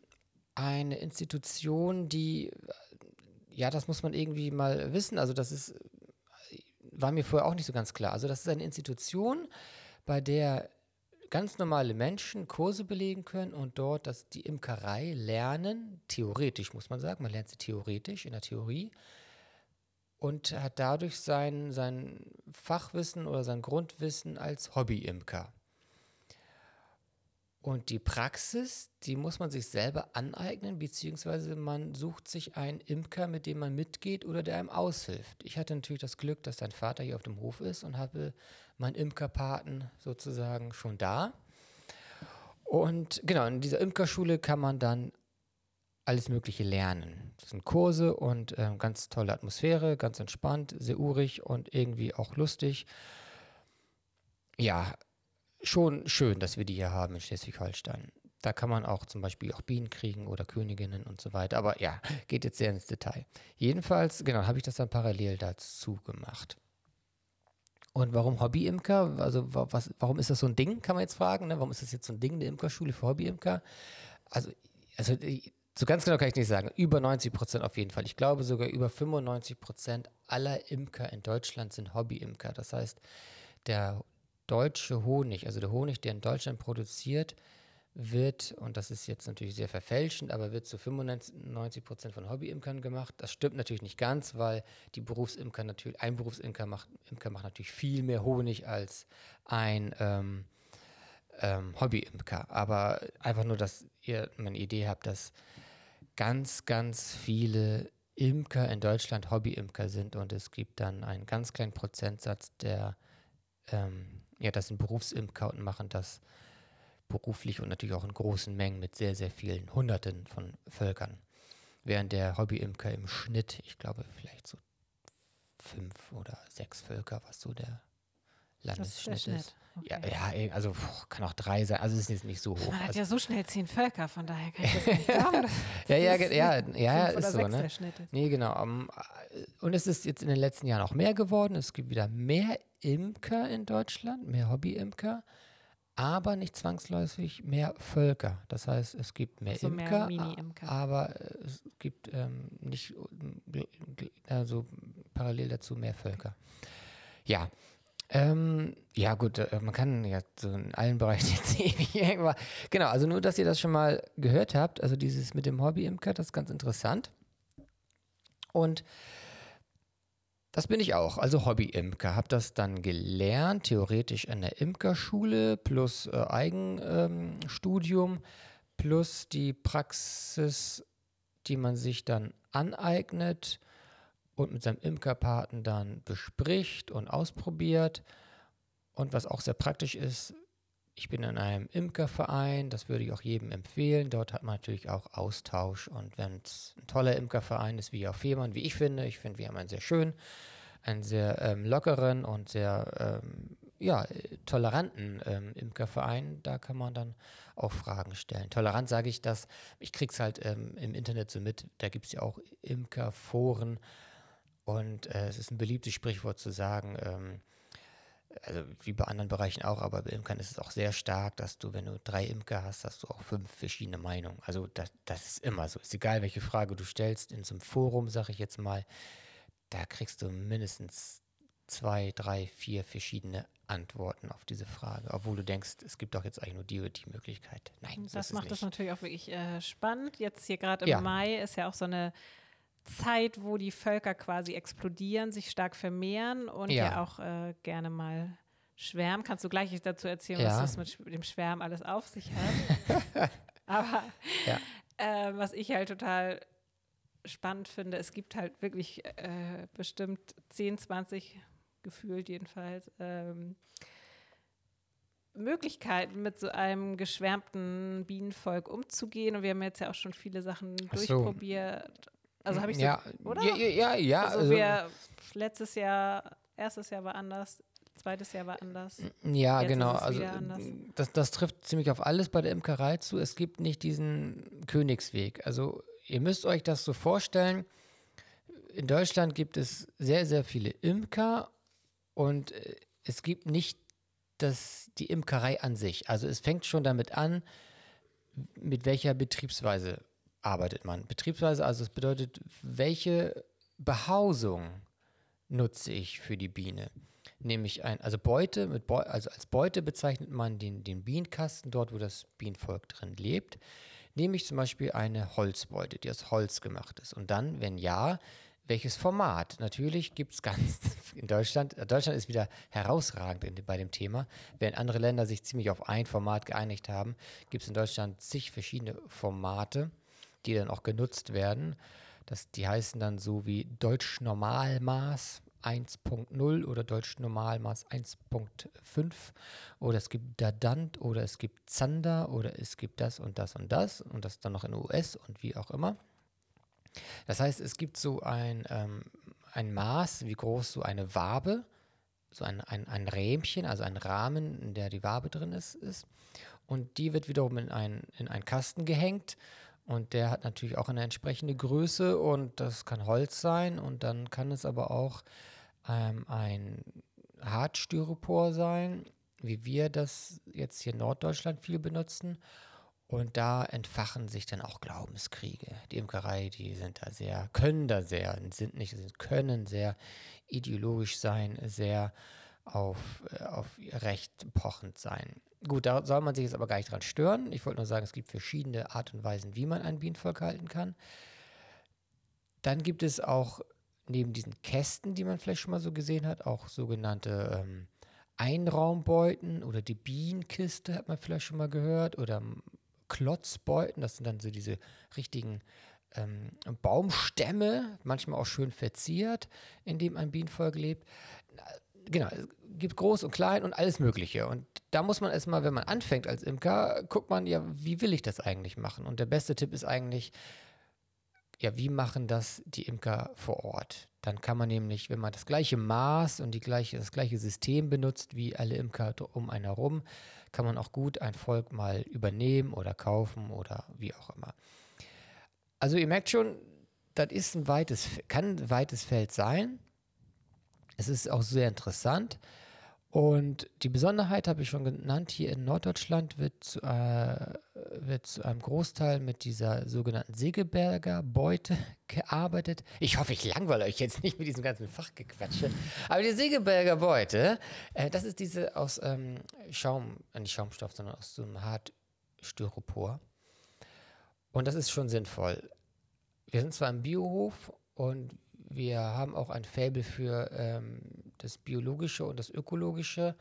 eine Institution, die, ja, das muss man irgendwie mal wissen. Also das ist, war mir vorher auch nicht so ganz klar. Also das ist eine Institution, bei der ganz normale Menschen Kurse belegen können und dort das, die Imkerei lernen, theoretisch muss man sagen, man lernt sie theoretisch in der Theorie und hat dadurch sein, sein Fachwissen oder sein Grundwissen als Hobbyimker. Und die Praxis, die muss man sich selber aneignen, beziehungsweise man sucht sich einen Imker, mit dem man mitgeht oder der einem aushilft. Ich hatte natürlich das Glück, dass dein Vater hier auf dem Hof ist und habe meinen Imkerpaten sozusagen schon da. Und genau, in dieser Imkerschule kann man dann alles Mögliche lernen. Das sind Kurse und äh, ganz tolle Atmosphäre, ganz entspannt, sehr urig und irgendwie auch lustig. Ja, schon schön, dass wir die hier haben in Schleswig-Holstein. Da kann man auch zum Beispiel auch Bienen kriegen oder Königinnen und so weiter. Aber ja, geht jetzt sehr ins Detail. Jedenfalls, genau, habe ich das dann parallel dazu gemacht. Und warum Hobbyimker? Also was, warum ist das so ein Ding, kann man jetzt fragen. Ne? Warum ist das jetzt so ein Ding, eine Imkerschule für Hobbyimker? Also, also so ganz genau kann ich nicht sagen. Über 90 Prozent auf jeden Fall. Ich glaube sogar über 95 Prozent aller Imker in Deutschland sind Hobbyimker. Das heißt, der deutsche Honig, also der Honig, der in Deutschland produziert, wird, und das ist jetzt natürlich sehr verfälschend, aber wird zu 95 Prozent von Hobbyimkern gemacht. Das stimmt natürlich nicht ganz, weil die Berufsimker natürlich, ein Berufsimker macht, Imker macht natürlich viel mehr Honig als ein ähm, ähm, Hobbyimker. Aber einfach nur, dass ihr eine Idee habt, dass ganz, ganz viele Imker in Deutschland Hobbyimker sind und es gibt dann einen ganz kleinen Prozentsatz, der ähm, ja, das sind Berufsimker und machen das beruflich und natürlich auch in großen Mengen mit sehr, sehr vielen Hunderten von Völkern. Während der Hobbyimker im Schnitt, ich glaube, vielleicht so fünf oder sechs Völker, was so der Landesschnitt ist. ist. Okay. Ja, ja, also kann auch drei sein. Also es ist jetzt nicht so hoch. Man hat also, ja so schnell zehn Völker, von daher kann ich das nicht glauben. ja, ja, ja, ja, ja, ist so. Ne? Nee, genau. Um, und es ist jetzt in den letzten Jahren auch mehr geworden. Es gibt wieder mehr Imker in Deutschland, mehr Hobbyimker, aber nicht zwangsläufig mehr Völker. Das heißt, es gibt mehr also Imker, mehr aber es gibt ähm, nicht, also parallel dazu mehr Völker. Ja, ähm, ja, gut, äh, man kann ja so in allen Bereichen jetzt ewig irgendwann. Genau, also nur, dass ihr das schon mal gehört habt, also dieses mit dem Hobby-Imker, das ist ganz interessant. Und das bin ich auch, also Hobby-Imker. Habe das dann gelernt, theoretisch an der Imkerschule plus äh, Eigenstudium ähm, plus die Praxis, die man sich dann aneignet und mit seinem Imkerpaten dann bespricht und ausprobiert. Und was auch sehr praktisch ist, ich bin in einem Imkerverein, das würde ich auch jedem empfehlen. Dort hat man natürlich auch Austausch. Und wenn es ein toller Imkerverein ist, wie auf Fehmarn, wie ich finde, ich finde, wir haben einen sehr schönen, einen sehr ähm, lockeren und sehr ähm, ja, toleranten ähm, Imkerverein, da kann man dann auch Fragen stellen. Tolerant sage ich das, ich kriege es halt ähm, im Internet so mit, da gibt es ja auch Imkerforen und äh, es ist ein beliebtes Sprichwort zu sagen, ähm, also wie bei anderen Bereichen auch, aber bei Imkern ist es auch sehr stark, dass du, wenn du drei Imker hast, hast du auch fünf verschiedene Meinungen. Also das, das ist immer so. Ist egal, welche Frage du stellst in so einem Forum, sage ich jetzt mal, da kriegst du mindestens zwei, drei, vier verschiedene Antworten auf diese Frage, obwohl du denkst, es gibt doch jetzt eigentlich nur die oder die Möglichkeit. Nein, das macht das natürlich auch wirklich äh, spannend. Jetzt hier gerade im ja. Mai ist ja auch so eine Zeit, wo die Völker quasi explodieren, sich stark vermehren und ja, ja auch äh, gerne mal schwärmen. Kannst du gleich dazu erzählen, ja. was das mit dem Schwärmen alles auf sich hat? Aber ja. äh, was ich halt total spannend finde, es gibt halt wirklich äh, bestimmt 10, 20, gefühlt jedenfalls, ähm, Möglichkeiten, mit so einem geschwärmten Bienenvolk umzugehen. Und wir haben jetzt ja auch schon viele Sachen so. durchprobiert. Also habe ich so, ja, oder? Ja, ja, ja. Also, also wir letztes Jahr, erstes Jahr war anders, Zweites Jahr war anders. Ja, Jetzt genau. Also das, das trifft ziemlich auf alles bei der Imkerei zu. Es gibt nicht diesen Königsweg. Also ihr müsst euch das so vorstellen. In Deutschland gibt es sehr, sehr viele Imker und äh, es gibt nicht das, die Imkerei an sich. Also es fängt schon damit an, mit welcher Betriebsweise arbeitet man. Betriebsweise, also es bedeutet, welche Behausung nutze ich für die Biene. Nämlich ein, also Beute, mit Beu, also als Beute bezeichnet man den, den Bienenkasten, dort wo das Bienenvolk drin lebt. Nehme ich zum Beispiel eine Holzbeute, die aus Holz gemacht ist. Und dann, wenn ja, welches Format? Natürlich gibt es ganz in Deutschland, Deutschland ist wieder herausragend in, bei dem Thema. Während andere Länder sich ziemlich auf ein Format geeinigt haben, gibt es in Deutschland zig verschiedene Formate, die dann auch genutzt werden. Das, die heißen dann so wie Deutsch Normalmaß 1.0 oder Deutsch Normalmaß 1.5 oder es gibt Dadant oder es gibt Zander oder es gibt das und das und das und das dann noch in US und wie auch immer. Das heißt, es gibt so ein, ähm, ein Maß, wie groß so eine Wabe, so ein, ein, ein Rähmchen, also ein Rahmen, in der die Wabe drin ist, ist. Und die wird wiederum in, ein, in einen Kasten gehängt. Und der hat natürlich auch eine entsprechende Größe und das kann Holz sein und dann kann es aber auch ähm, ein Hartstyropor sein, wie wir das jetzt hier in Norddeutschland viel benutzen. Und da entfachen sich dann auch Glaubenskriege. Die Imkerei, die sind da sehr, können da sehr, sind nicht, sind, können sehr ideologisch sein, sehr auf, äh, auf Recht pochend sein. Gut, da soll man sich jetzt aber gar nicht dran stören. Ich wollte nur sagen, es gibt verschiedene Art und Weisen, wie man ein Bienenvolk halten kann. Dann gibt es auch neben diesen Kästen, die man vielleicht schon mal so gesehen hat, auch sogenannte ähm, Einraumbeuten oder die Bienenkiste hat man vielleicht schon mal gehört oder Klotzbeuten, das sind dann so diese richtigen ähm, Baumstämme, manchmal auch schön verziert, in dem ein Bienenvolk lebt. Genau, es gibt groß und klein und alles Mögliche. Und da muss man erstmal, wenn man anfängt als Imker, guckt man ja, wie will ich das eigentlich machen? Und der beste Tipp ist eigentlich, ja, wie machen das die Imker vor Ort? Dann kann man nämlich, wenn man das gleiche Maß und die gleiche, das gleiche System benutzt wie alle Imker um einen herum, kann man auch gut ein Volk mal übernehmen oder kaufen oder wie auch immer. Also ihr merkt schon, das ist ein weites, kann ein weites Feld sein. Es ist auch sehr interessant. Und die Besonderheit habe ich schon genannt, hier in Norddeutschland wird zu, äh, wird zu einem Großteil mit dieser sogenannten Segeberger Beute gearbeitet. Ich hoffe, ich langweile euch jetzt nicht mit diesem ganzen Fachgequatsche. Aber die Segeberger Beute, äh, das ist diese aus ähm, Schaum, äh, nicht Schaumstoff, sondern aus so einem Hartstyropor. Und das ist schon sinnvoll. Wir sind zwar im Biohof und wir haben auch ein Faible für ähm, das Biologische und das Ökologische.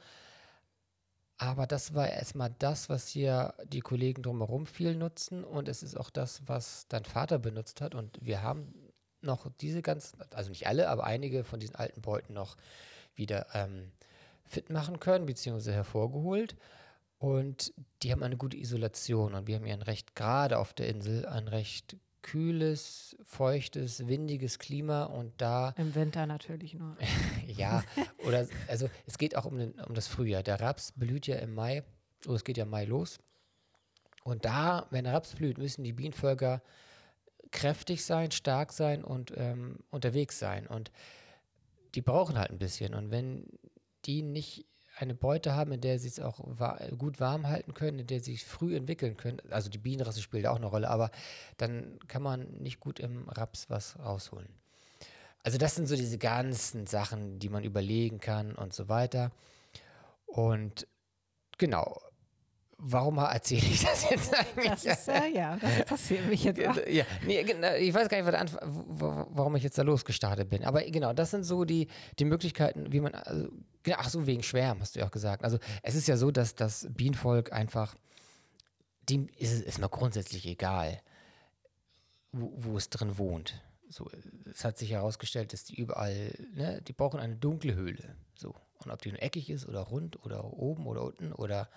Aber das war erstmal das, was hier die Kollegen drumherum viel nutzen. Und es ist auch das, was dein Vater benutzt hat. Und wir haben noch diese ganzen, also nicht alle, aber einige von diesen alten Beuten noch wieder ähm, fit machen können, beziehungsweise hervorgeholt. Und die haben eine gute Isolation. Und wir haben hier ein recht, gerade auf der Insel, ein recht kühles, feuchtes, windiges Klima und da. Im Winter natürlich nur. ja, oder also es geht auch um, den, um das Frühjahr. Der Raps blüht ja im Mai, oh, es geht ja im Mai los. Und da, wenn der Raps blüht, müssen die Bienenvölker kräftig sein, stark sein und ähm, unterwegs sein. Und die brauchen halt ein bisschen. Und wenn die nicht eine Beute haben, in der sie es auch wa gut warm halten können, in der sie sich früh entwickeln können. Also die Bienenrasse spielt auch eine Rolle, aber dann kann man nicht gut im Raps was rausholen. Also das sind so diese ganzen Sachen, die man überlegen kann und so weiter. Und genau, warum erzähle ich das jetzt eigentlich? Das ist, äh, ja, das interessiert mich jetzt auch. Ja, nee, genau, ich weiß gar nicht, warum ich jetzt da losgestartet bin. Aber genau, das sind so die, die Möglichkeiten, wie man, also, genau, ach so, wegen Schwärmen, hast du ja auch gesagt. Also es ist ja so, dass das Bienenvolk einfach, dem ist es ist mal grundsätzlich egal, wo, wo es drin wohnt. So, es hat sich herausgestellt, dass die überall, ne, die brauchen eine dunkle Höhle. So. Und ob die nun eckig ist oder rund oder oben oder unten oder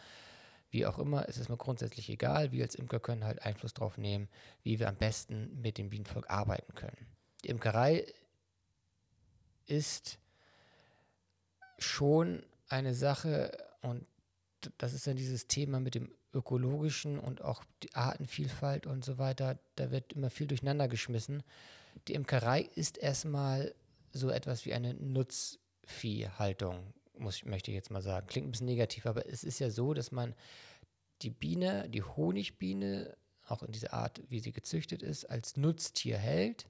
wie auch immer, es ist mir grundsätzlich egal. Wir als Imker können halt Einfluss darauf nehmen, wie wir am besten mit dem Bienenvolk arbeiten können. Die Imkerei ist schon eine Sache, und das ist dann dieses Thema mit dem ökologischen und auch die Artenvielfalt und so weiter. Da wird immer viel durcheinander geschmissen. Die Imkerei ist erstmal so etwas wie eine Nutzviehhaltung, muss, möchte ich jetzt mal sagen. Klingt ein bisschen negativ, aber es ist ja so, dass man die Biene, die Honigbiene, auch in dieser Art, wie sie gezüchtet ist, als Nutztier hält,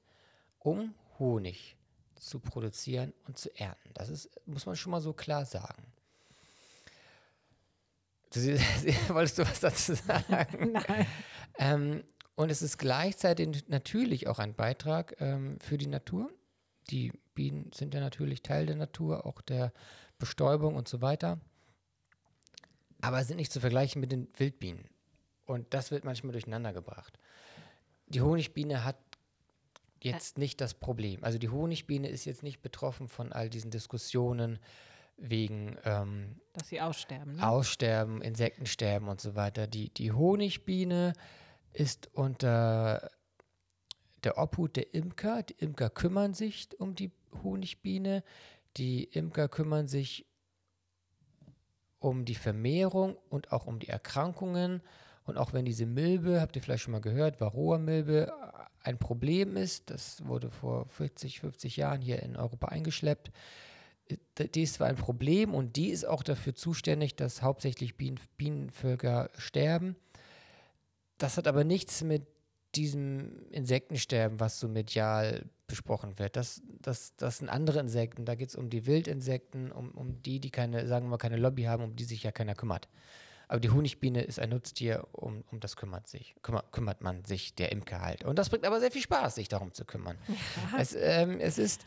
um Honig zu produzieren und zu ernten. Das ist, muss man schon mal so klar sagen. Du, wolltest du was dazu sagen? Nein. Ähm, und es ist gleichzeitig natürlich auch ein Beitrag ähm, für die Natur. Die Bienen sind ja natürlich Teil der Natur, auch der Bestäubung und so weiter. Aber sind nicht zu vergleichen mit den Wildbienen. Und das wird manchmal durcheinander gebracht. Die Honigbiene hat jetzt nicht das Problem. Also die Honigbiene ist jetzt nicht betroffen von all diesen Diskussionen wegen ähm, dass sie aussterben. Ne? Aussterben, Insektensterben und so weiter. Die, die Honigbiene ist unter der Obhut der Imker. Die Imker kümmern sich um die Honigbiene. Die Imker kümmern sich um die Vermehrung und auch um die Erkrankungen. Und auch wenn diese Milbe, habt ihr vielleicht schon mal gehört, Varroa-Milbe ein Problem ist, das wurde vor 40, 50 Jahren hier in Europa eingeschleppt, die ist zwar ein Problem und die ist auch dafür zuständig, dass hauptsächlich Bienen, Bienenvölker sterben. Das hat aber nichts mit diesem Insektensterben, was so medial besprochen wird. Das, das, das sind andere Insekten. Da geht es um die Wildinsekten, um, um die, die keine, sagen wir mal, keine Lobby haben, um die sich ja keiner kümmert. Aber die Honigbiene ist ein Nutztier, um, um das kümmert sich, kümmert, kümmert man sich, der Imker halt. Und das bringt aber sehr viel Spaß, sich darum zu kümmern. Ja. Es, ähm, es, ist,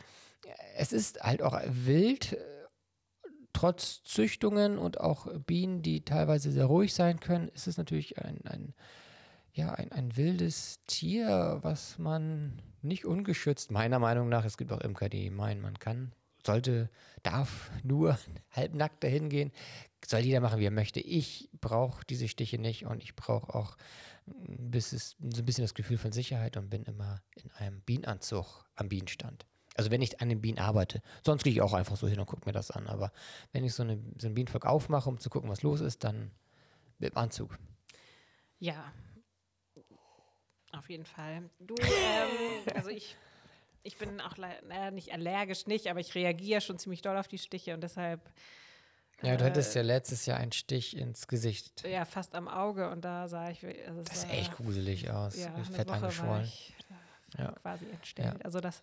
es ist halt auch wild, trotz Züchtungen und auch Bienen, die teilweise sehr ruhig sein können, ist es natürlich ein, ein, ja, ein, ein wildes Tier, was man nicht ungeschützt, meiner Meinung nach, es gibt auch Imker, die meinen, man kann sollte, darf nur halbnackt dahin gehen. Soll jeder machen, wie er möchte. Ich brauche diese Stiche nicht und ich brauche auch bis es, so ein bisschen das Gefühl von Sicherheit und bin immer in einem Bienenanzug am Bienenstand. Also wenn ich an den Bienen arbeite. Sonst gehe ich auch einfach so hin und gucke mir das an. Aber wenn ich so, eine, so einen Bienenvolk aufmache, um zu gucken, was los ist, dann mit Anzug. Ja, auf jeden Fall. Du, ähm, also ich ich bin auch naja, nicht allergisch, nicht, aber ich reagiere schon ziemlich doll auf die Stiche und deshalb. Ja, du hattest ja letztes Jahr einen Stich ins Gesicht. Ja, fast am Auge und da sah ich. Also das sah echt gruselig aus. Ja, fett angeschwollen. Ich, ja. Quasi entstellt. Ja. Also das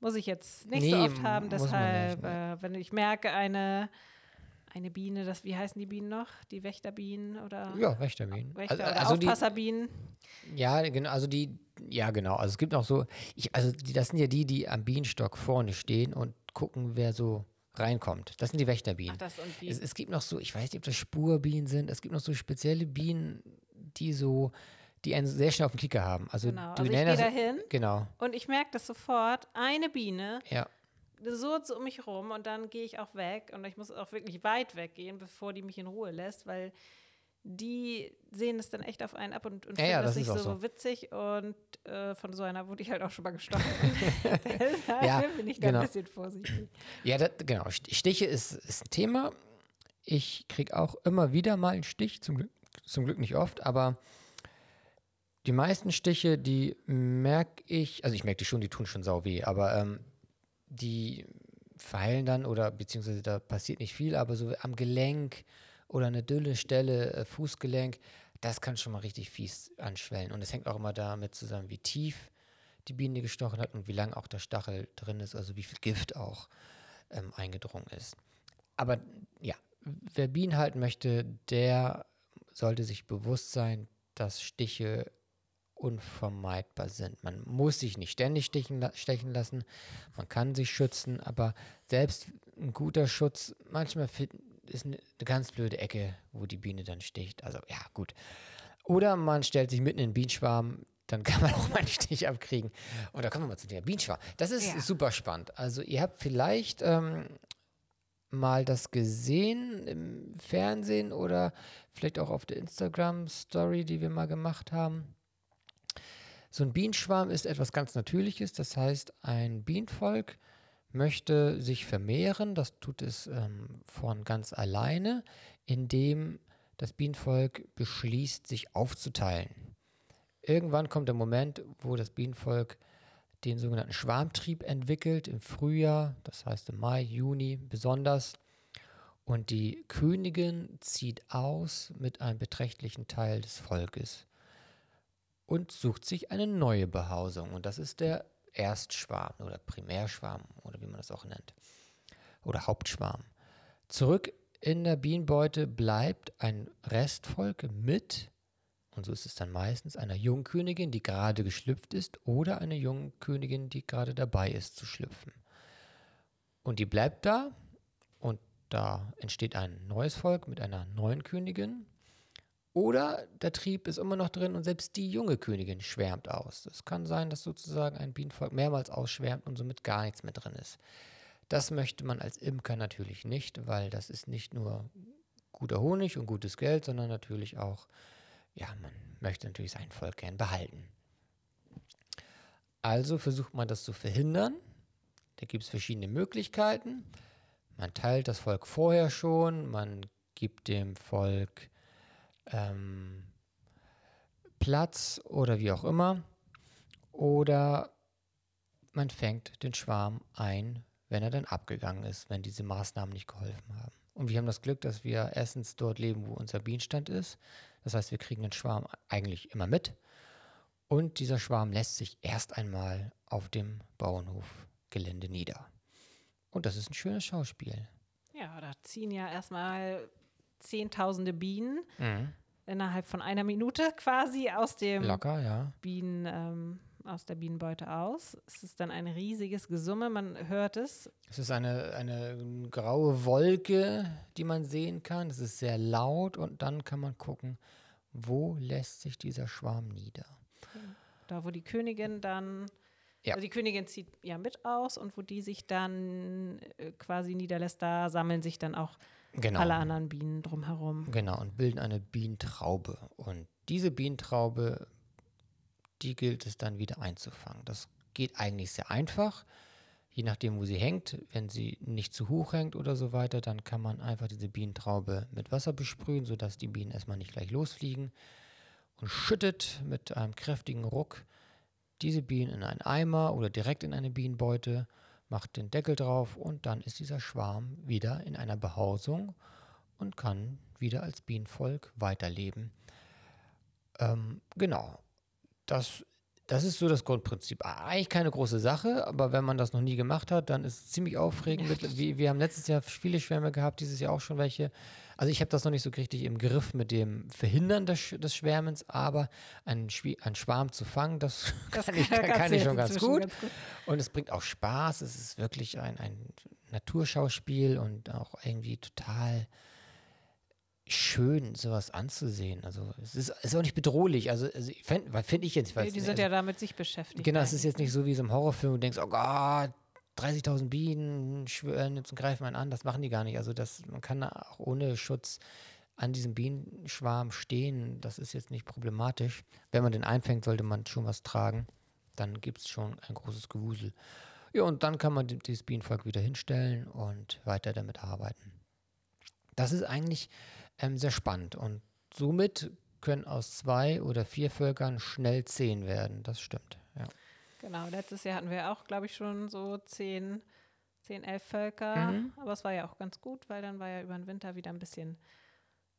muss ich jetzt nicht nee, so oft haben, deshalb, nicht, ne. äh, wenn ich merke, eine eine Biene, das, wie heißen die Bienen noch? Die Wächterbienen oder? Ja, Wächterbienen. Wächter also, also Aufpasserbienen. Die, ja, genau, also die, ja genau, also es gibt auch so, ich, also die, das sind ja die, die am Bienenstock vorne stehen und gucken, wer so reinkommt. Das sind die Wächterbienen. Ach, das und die. Es, es gibt noch so, ich weiß nicht, ob das Spurbienen sind, es gibt noch so spezielle Bienen, die so, die einen sehr schnell auf den Kicker haben. Also, genau. du also ich gehe da hin genau. und ich merke das sofort, eine Biene ja surrt um mich rum und dann gehe ich auch weg und ich muss auch wirklich weit weggehen, bevor die mich in Ruhe lässt, weil die sehen es dann echt auf einen ab und, und ja, finden ja, das, das nicht so, so, witzig und äh, von so einer wurde ich halt auch schon mal gestochen. Deshalb ja, bin ich da genau. ein bisschen vorsichtig. Ja, das, genau. Stiche ist, ist ein Thema. Ich kriege auch immer wieder mal einen Stich, zum Glück, zum Glück nicht oft, aber die meisten Stiche, die merke ich, also ich merke die schon, die tun schon sau weh, aber ähm, die verheilen dann oder beziehungsweise da passiert nicht viel, aber so am Gelenk oder eine dünne Stelle, äh, Fußgelenk, das kann schon mal richtig fies anschwellen. Und es hängt auch immer damit zusammen, wie tief die Biene gestochen hat und wie lang auch der Stachel drin ist, also wie viel Gift auch ähm, eingedrungen ist. Aber ja, wer Bienen halten möchte, der sollte sich bewusst sein, dass Stiche unvermeidbar sind. Man muss sich nicht ständig stechen, stechen lassen, man kann sich schützen, aber selbst ein guter Schutz, manchmal ist eine, eine ganz blöde Ecke, wo die Biene dann sticht. Also ja, gut. Oder man stellt sich mitten in den Bienenschwarm, dann kann man auch mal einen Stich abkriegen. Und da kommen wir mal zu dem Bienenschwarm. Das ist ja. super spannend. Also ihr habt vielleicht ähm, mal das gesehen im Fernsehen oder vielleicht auch auf der Instagram-Story, die wir mal gemacht haben. So ein Bienenschwarm ist etwas ganz Natürliches, das heißt, ein Bienenvolk möchte sich vermehren. Das tut es ähm, von ganz alleine, indem das Bienenvolk beschließt, sich aufzuteilen. Irgendwann kommt der Moment, wo das Bienenvolk den sogenannten Schwarmtrieb entwickelt, im Frühjahr, das heißt im Mai, Juni besonders. Und die Königin zieht aus mit einem beträchtlichen Teil des Volkes und sucht sich eine neue Behausung. Und das ist der Erstschwarm oder Primärschwarm oder wie man das auch nennt. Oder Hauptschwarm. Zurück in der Bienenbeute bleibt ein Restvolk mit, und so ist es dann meistens, einer Jungkönigin, die gerade geschlüpft ist, oder einer Jungkönigin, die gerade dabei ist zu schlüpfen. Und die bleibt da und da entsteht ein neues Volk mit einer neuen Königin. Oder der Trieb ist immer noch drin und selbst die junge Königin schwärmt aus. Es kann sein, dass sozusagen ein Bienenvolk mehrmals ausschwärmt und somit gar nichts mehr drin ist. Das möchte man als Imker natürlich nicht, weil das ist nicht nur guter Honig und gutes Geld, sondern natürlich auch, ja, man möchte natürlich sein Volk gern behalten. Also versucht man das zu verhindern. Da gibt es verschiedene Möglichkeiten. Man teilt das Volk vorher schon, man gibt dem Volk ähm, Platz oder wie auch immer. Oder man fängt den Schwarm ein, wenn er dann abgegangen ist, wenn diese Maßnahmen nicht geholfen haben. Und wir haben das Glück, dass wir erstens dort leben, wo unser Bienenstand ist. Das heißt, wir kriegen den Schwarm eigentlich immer mit. Und dieser Schwarm lässt sich erst einmal auf dem Bauernhofgelände nieder. Und das ist ein schönes Schauspiel. Ja, da ziehen ja erstmal zehntausende Bienen mhm. Innerhalb von einer Minute quasi aus dem Locker, ja. Bienen, ähm, aus der Bienenbeute aus. Es ist dann ein riesiges Gesumme, man hört es. Es ist eine, eine graue Wolke, die man sehen kann. Es ist sehr laut und dann kann man gucken, wo lässt sich dieser Schwarm nieder. Da, wo die Königin dann ja. Also die Königin zieht ja mit aus und wo die sich dann äh, quasi niederlässt, da sammeln sich dann auch genau. alle anderen Bienen drumherum. Genau, und bilden eine Bienentraube. Und diese Bienentraube, die gilt es dann wieder einzufangen. Das geht eigentlich sehr einfach. Je nachdem, wo sie hängt, wenn sie nicht zu hoch hängt oder so weiter, dann kann man einfach diese Bienentraube mit Wasser besprühen, sodass die Bienen erstmal nicht gleich losfliegen und schüttet mit einem kräftigen Ruck diese Bienen in einen Eimer oder direkt in eine Bienenbeute, macht den Deckel drauf und dann ist dieser Schwarm wieder in einer Behausung und kann wieder als Bienenvolk weiterleben. Ähm, genau, das, das ist so das Grundprinzip. Eigentlich keine große Sache, aber wenn man das noch nie gemacht hat, dann ist es ziemlich aufregend. Wir, wir haben letztes Jahr viele Schwärme gehabt, dieses Jahr auch schon welche. Also ich habe das noch nicht so richtig im Griff mit dem Verhindern des, des Schwärmens, aber einen, einen, Schwarm zu fangen, das, das kann, ich, kann, kann ich schon ganz gut. ganz gut. Und es bringt auch Spaß. Es ist wirklich ein, ein Naturschauspiel und auch irgendwie total schön, sowas anzusehen. Also es ist, ist auch nicht bedrohlich. Also, also finde find ich jetzt. Nee, die sind also, ja damit sich beschäftigt. Genau, es ist jetzt nicht so wie so im Horrorfilm, wo du denkst, oh Gott, 30.000 Bienen schwören jetzt und greifen einen an. Das machen die gar nicht. Also das, man kann auch ohne Schutz an diesem Bienenschwarm stehen. Das ist jetzt nicht problematisch. Wenn man den einfängt, sollte man schon was tragen. Dann gibt es schon ein großes Gewusel. Ja, und dann kann man dieses Bienenvolk wieder hinstellen und weiter damit arbeiten. Das ist eigentlich ähm, sehr spannend und somit können aus zwei oder vier Völkern schnell zehn werden. Das stimmt, ja. Genau, letztes Jahr hatten wir auch, glaube ich, schon so zehn, zehn, elf Völker. Mhm. Aber es war ja auch ganz gut, weil dann war ja über den Winter wieder ein bisschen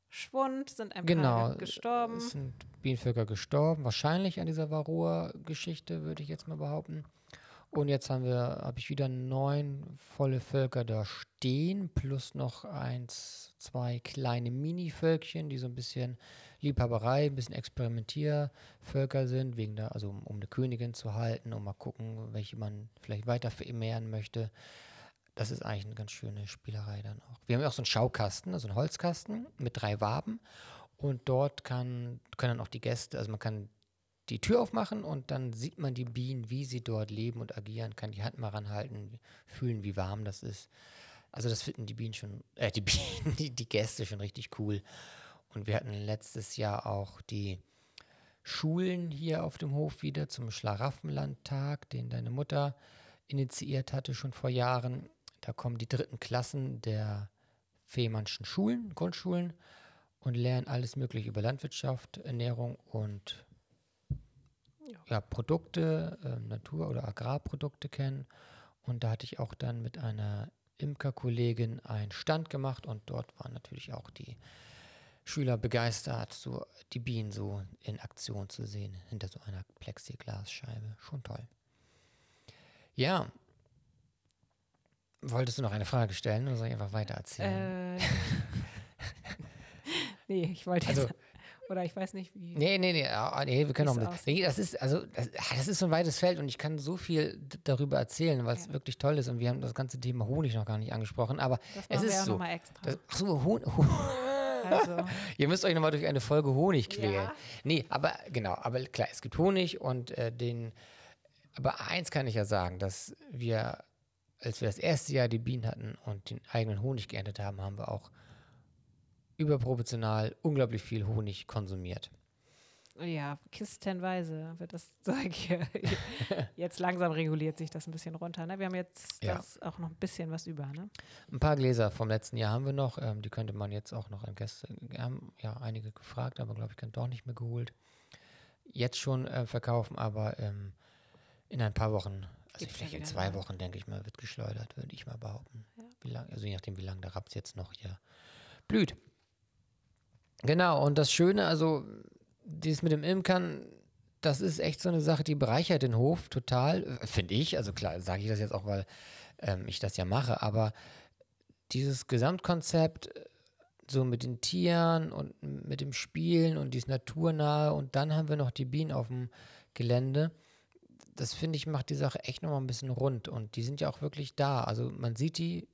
Schwund, sind ein genau, paar gestorben. Es sind Bienenvölker gestorben, wahrscheinlich an dieser Varroa-Geschichte, würde ich jetzt mal behaupten. Und jetzt haben wir, habe ich wieder neun volle Völker da stehen, plus noch eins, zwei kleine Mini-Völkchen, die so ein bisschen Liebhaberei, ein bisschen Experimentiervölker sind, wegen der, also um, um eine Königin zu halten, um mal gucken, welche man vielleicht weiter vermehren möchte. Das ist eigentlich eine ganz schöne Spielerei dann auch. Wir haben auch so einen Schaukasten, also einen Holzkasten mit drei Waben. Und dort kann, können dann auch die Gäste, also man kann die Tür aufmachen und dann sieht man die Bienen, wie sie dort leben und agieren, kann die Hand mal ranhalten, fühlen, wie warm das ist. Also das finden die Bienen schon, äh, die Bienen, die, die Gäste schon richtig cool. Und wir hatten letztes Jahr auch die Schulen hier auf dem Hof wieder zum Schlaraffenlandtag, den deine Mutter initiiert hatte, schon vor Jahren. Da kommen die dritten Klassen der Fehmarnschen Schulen, Grundschulen und lernen alles Mögliche über Landwirtschaft, Ernährung und ja. Produkte, äh, Natur- oder Agrarprodukte kennen. Und da hatte ich auch dann mit einer Imkerkollegin einen Stand gemacht und dort waren natürlich auch die Schüler begeistert, so die Bienen so in Aktion zu sehen hinter so einer Plexiglasscheibe. Schon toll. Ja. Wolltest du noch eine Frage stellen oder soll ich einfach weiter erzählen? Äh, nee, ich wollte also, jetzt, oder ich weiß nicht wie. Nee, nee, nee, ah, nee wir können auch. Nee, das ist also das, ah, das, ist so ein weites Feld und ich kann so viel darüber erzählen, weil es ja. wirklich toll ist und wir haben das ganze Thema Honig noch gar nicht angesprochen, aber es ist so. Das, ach so, Honig. Also. Ihr müsst euch nochmal durch eine Folge Honig quälen. Ja. Nee, aber genau, aber klar, es gibt Honig und äh, den. Aber eins kann ich ja sagen, dass wir, als wir das erste Jahr die Bienen hatten und den eigenen Honig geerntet haben, haben wir auch überproportional unglaublich viel Honig konsumiert. Ja, kistenweise wird das Zeug hier. jetzt langsam reguliert sich das ein bisschen runter. Ne? Wir haben jetzt ja. auch noch ein bisschen was über. Ne? Ein paar Gläser vom letzten Jahr haben wir noch. Ähm, die könnte man jetzt auch noch an Gäste. Wir haben ja einige gefragt, aber glaube ich, kann doch nicht mehr geholt. Jetzt schon äh, verkaufen, aber ähm, in ein paar Wochen, also Gibt's vielleicht in zwei Wochen, denke ich mal, wird geschleudert, würde ich mal behaupten. Ja. Wie lang, also je nachdem, wie lange der Raps jetzt noch hier blüht. Genau, und das Schöne, also dieses mit dem Imkern, das ist echt so eine Sache, die bereichert den Hof total, finde ich. Also klar, sage ich das jetzt auch, weil ähm, ich das ja mache, aber dieses Gesamtkonzept, äh, so mit den Tieren und mit dem Spielen und dieses Naturnahe und dann haben wir noch die Bienen auf dem Gelände. Das finde ich macht die Sache echt nochmal ein bisschen rund und die sind ja auch wirklich da. Also man sieht die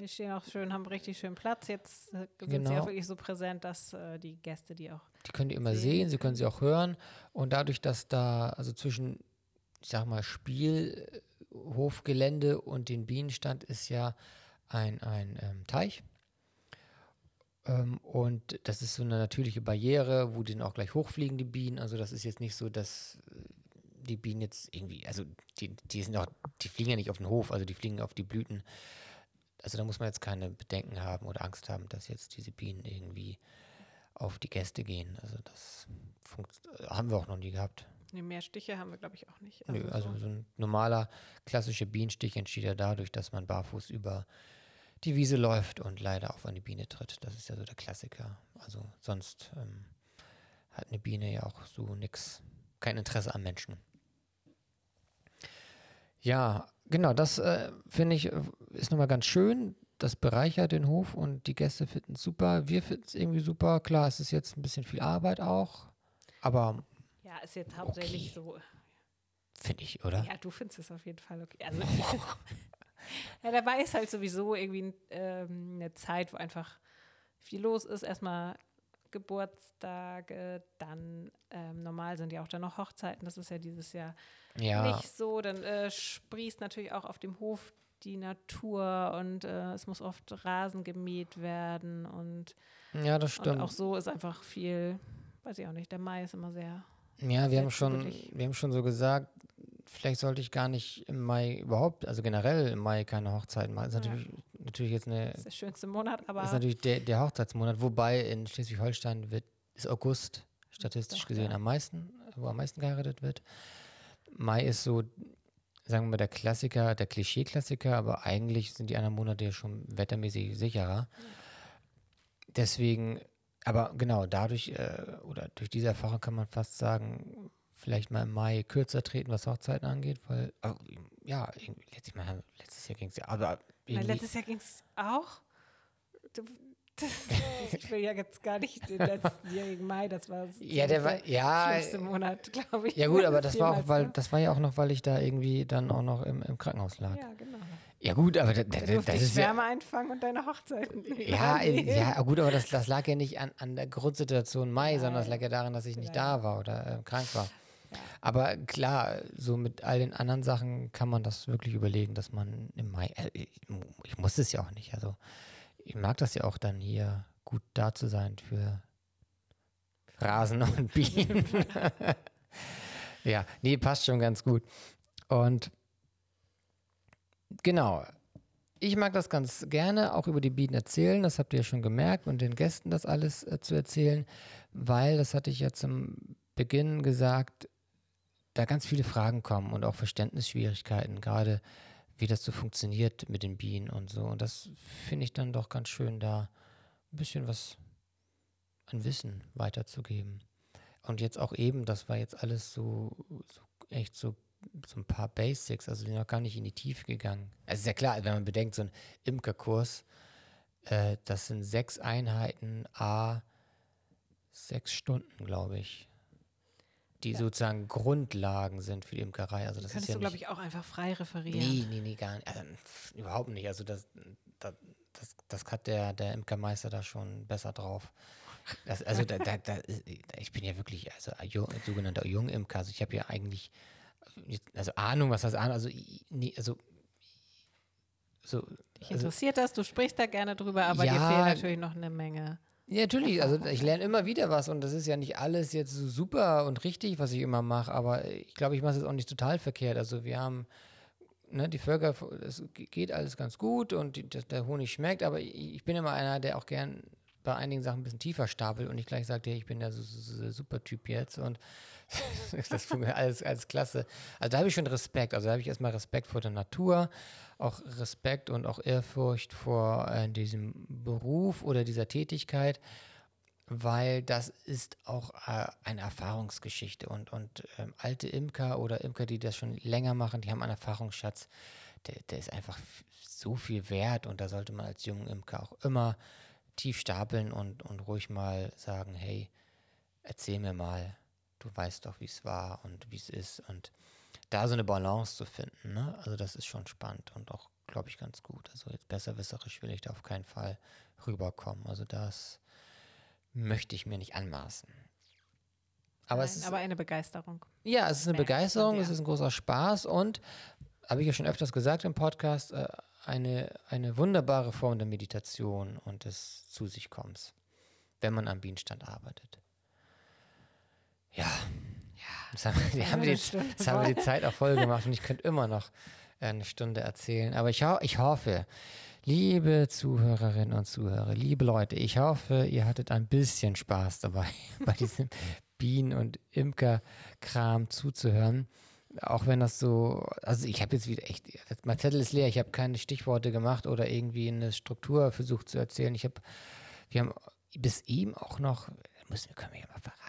die stehen auch schön, haben richtig schön Platz. Jetzt äh, sind genau. sie auch wirklich so präsent, dass äh, die Gäste die auch. Die können die immer sehen. sehen, sie können sie auch hören. Und dadurch, dass da, also zwischen, ich sag mal, Spielhofgelände und den Bienenstand ist ja ein, ein ähm, Teich. Ähm, und das ist so eine natürliche Barriere, wo dann auch gleich hochfliegen, die Bienen. Also das ist jetzt nicht so, dass äh, die Bienen jetzt irgendwie, also die, die sind auch, die fliegen ja nicht auf den Hof, also die fliegen auf die Blüten also da muss man jetzt keine Bedenken haben oder Angst haben, dass jetzt diese Bienen irgendwie auf die Gäste gehen. Also das haben wir auch noch nie gehabt. Nee, mehr Stiche haben wir, glaube ich, auch nicht. Also, Nö, also so. so ein normaler, klassischer Bienenstich entsteht ja dadurch, dass man barfuß über die Wiese läuft und leider auf eine Biene tritt. Das ist ja so der Klassiker. Also sonst ähm, hat eine Biene ja auch so nichts, kein Interesse am Menschen. Ja, genau, das äh, finde ich äh, ist nochmal ganz schön. Das bereichert den Hof und die Gäste finden es super. Wir finden es irgendwie super. Klar, es ist jetzt ein bisschen viel Arbeit auch, aber. Ja, ist jetzt hauptsächlich okay. so. Finde ich, oder? Ja, du findest es auf jeden Fall okay. Also, ja, dabei ist halt sowieso irgendwie ähm, eine Zeit, wo einfach viel los ist. Erstmal Geburtstage, dann ähm, normal sind ja auch dann noch Hochzeiten. Das ist ja dieses Jahr ja. nicht so. Dann äh, sprießt natürlich auch auf dem Hof die Natur und äh, es muss oft Rasen gemäht werden und ja, das stimmt. Und auch so ist einfach viel, weiß ich auch nicht, der Mai ist immer sehr. Ja, wir haben schon, wir haben schon so gesagt, vielleicht sollte ich gar nicht im Mai überhaupt, also generell im Mai keine Hochzeiten machen. Das ist ja. natürlich jetzt eine. Das ist der schönste Monat, aber. Ist natürlich der, der Hochzeitsmonat, wobei in Schleswig-Holstein wird, ist August statistisch Doch, gesehen ja. am meisten, wo am meisten geheiratet wird. Mai ist so sagen wir mal, der Klassiker, der Klischee-Klassiker, aber eigentlich sind die anderen Monate ja schon wettermäßig sicherer. Deswegen, aber genau, dadurch äh, oder durch diese Erfahrung kann man fast sagen, vielleicht mal im Mai kürzer treten, was Hochzeiten angeht, weil, oh, ja, letztes, mal, letztes Jahr ging es ja, aber. letztes Jahr ging es auch? Du, ich will ja jetzt gar nicht den letztenjährigen Mai, das war ja, der war, ja, schlimmste Monat, glaube ich. Ja gut, aber das war auch, weil, das war ja auch noch, weil ich da irgendwie dann auch noch im, im Krankenhaus lag. Ja, genau. Ja gut, aber da, da, das, das ist Wärme ja, einfangen und deine Hochzeiten. Ja, ja, gut, aber das, das lag ja nicht an, an der Grundsituation Mai, ja, sondern das lag ja daran, dass ich nicht da war oder äh, krank war. Ja. Aber klar, so mit all den anderen Sachen kann man das wirklich überlegen, dass man im Mai, äh, ich, ich muss es ja auch nicht, also ich mag das ja auch dann hier gut da zu sein für Rasen und Bienen. ja, nee, passt schon ganz gut. Und Genau. Ich mag das ganz gerne, auch über die Bienen erzählen. Das habt ihr ja schon gemerkt und den Gästen das alles äh, zu erzählen, weil, das hatte ich ja zum Beginn gesagt, da ganz viele Fragen kommen und auch Verständnisschwierigkeiten, gerade wie das so funktioniert mit den Bienen und so. Und das finde ich dann doch ganz schön, da ein bisschen was an Wissen weiterzugeben. Und jetzt auch eben, das war jetzt alles so, so echt so, so ein paar Basics, also sind noch gar nicht in die Tiefe gegangen. Also ist ja klar, wenn man bedenkt, so ein Imkerkurs, äh, das sind sechs Einheiten, a sechs Stunden, glaube ich die ja. sozusagen Grundlagen sind für die Imkerei. Also das Könntest ist ja du, glaube ich, auch einfach frei referieren. Nee, nee, nee, gar nicht. Also, überhaupt nicht. Also das, das, das, das hat der, der Imkermeister da schon besser drauf. Das, also da, da, da, ich bin ja wirklich also sogenannter Jungimker. Also ich habe ja eigentlich also Ahnung, was das Ahnung, also nee, also so. Dich also interessiert also, das, du sprichst da gerne drüber, aber ja, dir fehlt natürlich noch eine Menge. Ja, natürlich. Also ich lerne immer wieder was und das ist ja nicht alles jetzt so super und richtig, was ich immer mache, aber ich glaube, ich mache es auch nicht total verkehrt. Also wir haben ne, die Völker, es geht alles ganz gut und die, der Honig schmeckt, aber ich bin immer einer, der auch gern bei einigen Sachen ein bisschen tiefer stapelt und nicht gleich sagt, hey, ich bin der so, so, so super Typ jetzt und das funktioniert alles, alles klasse. Also da habe ich schon Respekt. Also da habe ich erstmal Respekt vor der Natur, auch Respekt und auch Ehrfurcht vor äh, diesem Beruf oder dieser Tätigkeit, weil das ist auch äh, eine Erfahrungsgeschichte. Und, und ähm, alte Imker oder Imker, die das schon länger machen, die haben einen Erfahrungsschatz, der, der ist einfach so viel wert und da sollte man als junger Imker auch immer tief stapeln und, und ruhig mal sagen, hey, erzähl mir mal, du weißt doch, wie es war und wie es ist. Und da so eine Balance zu finden, ne? also das ist schon spannend und auch, glaube ich, ganz gut. Also jetzt besserwisserisch will ich da auf keinen Fall rüberkommen. Also das möchte ich mir nicht anmaßen. Aber, Nein, es ist, aber eine Begeisterung. Ja, es ist eine Begeisterung, es ist ein großer Spaß und, habe ich ja schon öfters gesagt im Podcast, äh, eine, eine wunderbare Form der Meditation und des Zu sich Kommens, wenn man am Bienenstand arbeitet. Ja, Jetzt haben, wir, haben, die, jetzt haben wir die Zeit auch voll gemacht und ich könnte immer noch eine Stunde erzählen. Aber ich, ho ich hoffe, liebe Zuhörerinnen und Zuhörer, liebe Leute, ich hoffe, ihr hattet ein bisschen Spaß dabei, bei diesem Bienen- und Imkerkram zuzuhören. Auch wenn das so, also ich habe jetzt wieder echt, mein Zettel ist leer, ich habe keine Stichworte gemacht oder irgendwie eine Struktur versucht zu erzählen. Ich habe, wir haben bis eben auch noch, müssen, können wir ja mal verraten,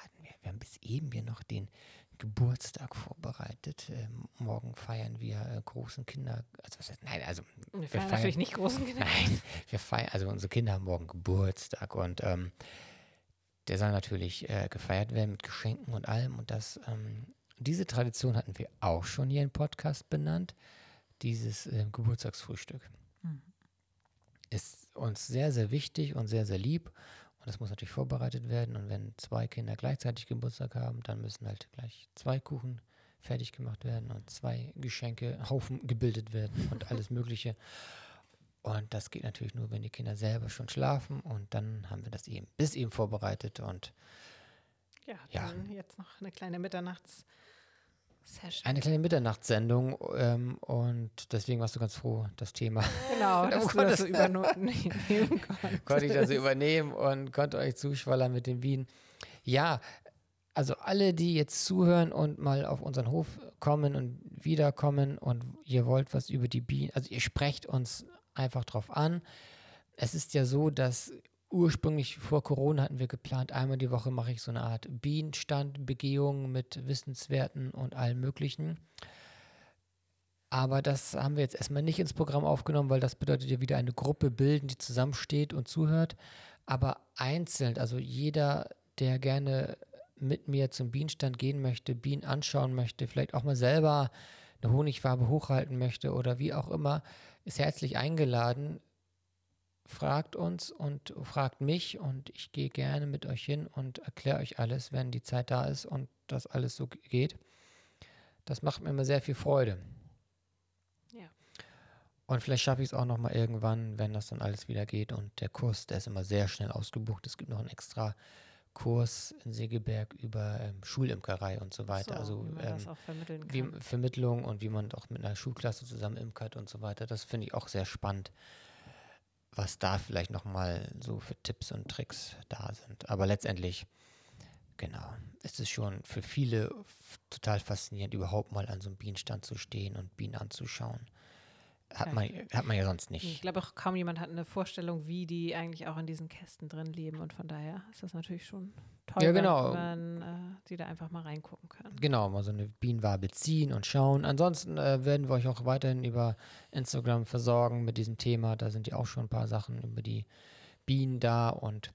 wir haben bis eben hier noch den Geburtstag vorbereitet. Ähm, morgen feiern wir äh, großen Kinder. Also was heißt, nein, also wir, wir feiern, feiern natürlich nicht großen Kinder. Nein, wir feiern, also unsere Kinder haben morgen Geburtstag und ähm, der soll natürlich äh, gefeiert werden mit Geschenken und allem. Und das, ähm, diese Tradition hatten wir auch schon hier im Podcast benannt. Dieses äh, Geburtstagsfrühstück. Mhm. Ist uns sehr, sehr wichtig und sehr, sehr lieb. Und das muss natürlich vorbereitet werden. Und wenn zwei Kinder gleichzeitig Geburtstag haben, dann müssen halt gleich zwei Kuchen fertig gemacht werden und zwei Geschenke, Haufen gebildet werden und alles Mögliche. Und das geht natürlich nur, wenn die Kinder selber schon schlafen. Und dann haben wir das eben bis eben vorbereitet. Und ja, dann ja. jetzt noch eine kleine Mitternachts- Session. Eine kleine Mitternachtssendung ähm, und deswegen warst du ganz froh, das Thema. Genau, dass du das so übernehmen Konnte ich das übernehmen und konnte euch zuschwallern mit den Bienen. Ja, also alle, die jetzt zuhören und mal auf unseren Hof kommen und wiederkommen und ihr wollt was über die Bienen, also ihr sprecht uns einfach drauf an. Es ist ja so, dass ursprünglich vor Corona hatten wir geplant, einmal die Woche mache ich so eine Art Bienenstand, Begehung mit Wissenswerten und allem Möglichen. Aber das haben wir jetzt erstmal nicht ins Programm aufgenommen, weil das bedeutet ja wieder eine Gruppe bilden, die zusammensteht und zuhört. Aber einzeln, also jeder, der gerne mit mir zum Bienenstand gehen möchte, Bienen anschauen möchte, vielleicht auch mal selber eine Honigfarbe hochhalten möchte oder wie auch immer, ist herzlich eingeladen, fragt uns und fragt mich und ich gehe gerne mit euch hin und erkläre euch alles, wenn die Zeit da ist und das alles so geht. Das macht mir immer sehr viel Freude. Ja. Und vielleicht schaffe ich es auch noch mal irgendwann, wenn das dann alles wieder geht und der Kurs, der ist immer sehr schnell ausgebucht. Es gibt noch einen extra Kurs in Segeberg über ähm, Schulimkerei und so weiter. So, also wie ähm, vermitteln wie. Vermittlung und wie man auch mit einer Schulklasse zusammen imkert und so weiter. Das finde ich auch sehr spannend, was da vielleicht nochmal so für Tipps und Tricks da sind. Aber letztendlich, genau, ist es schon für viele total faszinierend, überhaupt mal an so einem Bienenstand zu stehen und Bienen anzuschauen. Hat man, hat man ja sonst Ich nicht. glaube auch kaum jemand hat eine Vorstellung, wie die eigentlich auch in diesen Kästen drin leben und von daher ist das natürlich schon toll, Ja, genau. wenn man äh, die da einfach mal reingucken kann. Genau, mal so eine Bienenwabe ziehen und schauen. Ansonsten äh, werden wir euch auch weiterhin über Instagram versorgen mit diesem Thema. Da sind ja auch schon ein paar Sachen über die Bienen da. Und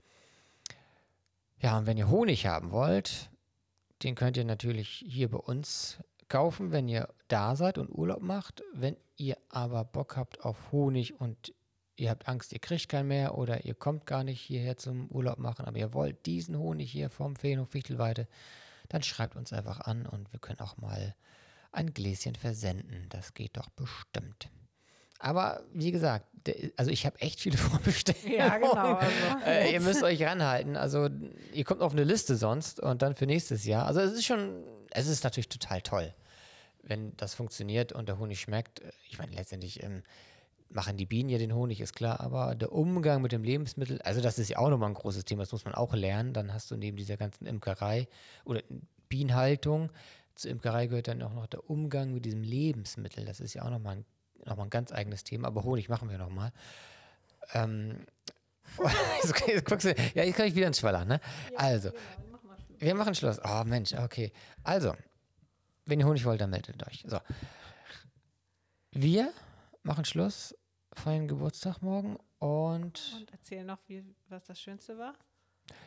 ja, und wenn ihr Honig haben wollt, den könnt ihr natürlich hier bei uns kaufen, wenn ihr da seid und Urlaub macht. Wenn ihr aber Bock habt auf Honig und ihr habt Angst, ihr kriegt keinen mehr oder ihr kommt gar nicht hierher zum Urlaub machen, aber ihr wollt diesen Honig hier vom Feenhof Fichtelweide, dann schreibt uns einfach an und wir können auch mal ein Gläschen versenden. Das geht doch bestimmt. Aber wie gesagt, also ich habe echt viele vorbestellt. Ja, genau. Also, äh, ihr müsst euch ranhalten. Also ihr kommt auf eine Liste sonst und dann für nächstes Jahr. Also es ist schon, es ist natürlich total toll, wenn das funktioniert und der Honig schmeckt. Ich meine, letztendlich ähm, machen die Bienen ja den Honig, ist klar, aber der Umgang mit dem Lebensmittel, also das ist ja auch nochmal ein großes Thema, das muss man auch lernen. Dann hast du neben dieser ganzen Imkerei oder Bienenhaltung, zur Imkerei gehört dann auch noch der Umgang mit diesem Lebensmittel. Das ist ja auch nochmal ein, noch mal ein ganz eigenes Thema, aber Honig machen wir nochmal. Ähm, jetzt, jetzt guckst du, ja, jetzt kann ich wieder ins Schwallern, ne? also, wir machen Schluss. Oh Mensch, okay. Also, wenn ihr Honig wollt, dann meldet euch. So. Wir machen Schluss, feiern Geburtstag morgen und und erzähl noch, wie, was das Schönste war.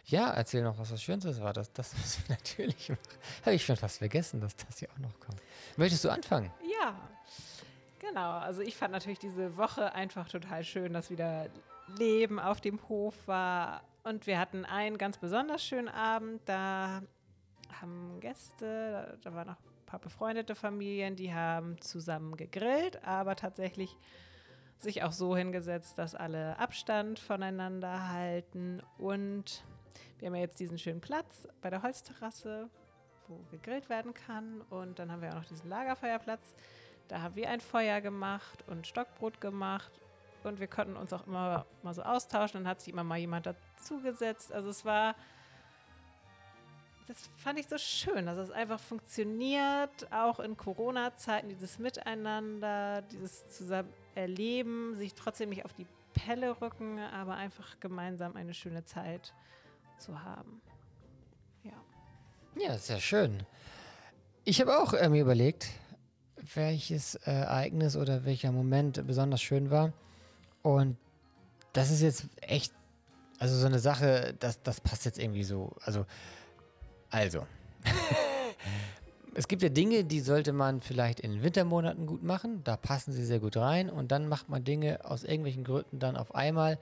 ja, erzähl noch, was das Schönste war. Das, das müssen wir natürlich machen. Habe ich schon fast vergessen, dass das hier auch noch kommt. Möchtest du anfangen? Ja, genau. Also ich fand natürlich diese Woche einfach total schön, dass wieder Leben auf dem Hof war. Und wir hatten einen ganz besonders schönen Abend. Da haben Gäste, da, waren noch ein paar befreundete Familien, die haben zusammen gegrillt, aber tatsächlich sich auch so hingesetzt, dass alle Abstand voneinander halten. Und wir haben ja jetzt diesen schönen Platz bei der Holzterrasse, wo gegrillt werden kann. Und dann haben wir auch noch diesen Lagerfeuerplatz. Da haben wir ein Feuer gemacht und Stockbrot gemacht. Und wir konnten uns auch immer mal so austauschen. Dann hat sich immer mal jemand dazugesetzt. Also es war, das fand ich so schön, dass es einfach funktioniert, auch in Corona-Zeiten, dieses Miteinander, dieses zusammen erleben, sich trotzdem nicht auf die Pelle rücken, aber einfach gemeinsam eine schöne Zeit zu haben. Ja. Ja, sehr schön. Ich habe auch äh, mir überlegt, welches äh, Ereignis oder welcher Moment besonders schön war. Und das ist jetzt echt, also so eine Sache, das, das passt jetzt irgendwie so. Also, also. es gibt ja Dinge, die sollte man vielleicht in den Wintermonaten gut machen. Da passen sie sehr gut rein. Und dann macht man Dinge aus irgendwelchen Gründen dann auf einmal,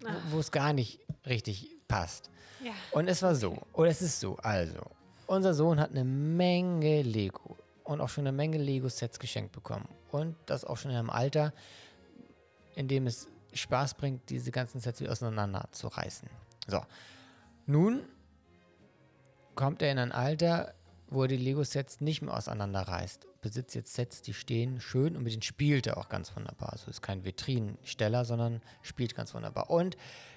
wo- wo es gar nicht richtig passt. Ja. Und es war so, oder es ist so, also, unser Sohn hat eine Menge Lego und auch schon eine Menge Lego-Sets geschenkt bekommen. Und das auch schon in einem Alter, in dem es Spaß bringt, diese ganzen Sets wieder auseinander zu reißen. So, nun kommt er in ein Alter, wo er die Lego-Sets nicht mehr auseinanderreißt. Besitzt jetzt Sets, die stehen schön und mit denen spielt er auch ganz wunderbar. Also ist kein Vitrinensteller, sondern spielt ganz wunderbar. Und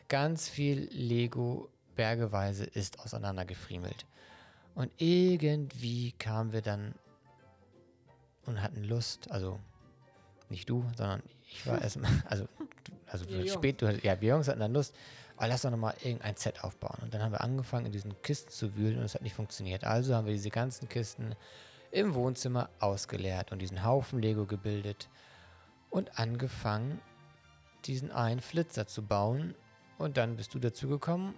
ganz viel Lego bergeweise ist auseinandergefriemelt. Und irgendwie kamen wir dann und hatten Lust, also nicht du, sondern ich war erstmal, also, du- also Wir Jungs. spät, du, ja, wir Jungs hatten dann Lust, aber lass doch nochmal irgendein Set aufbauen. Und dann haben wir angefangen, in diesen Kisten zu wühlen und es hat nicht funktioniert. Also haben wir diese ganzen Kisten im Wohnzimmer ausgeleert und diesen Haufen Lego gebildet und angefangen, diesen einen Flitzer zu bauen. Und dann bist du dazu gekommen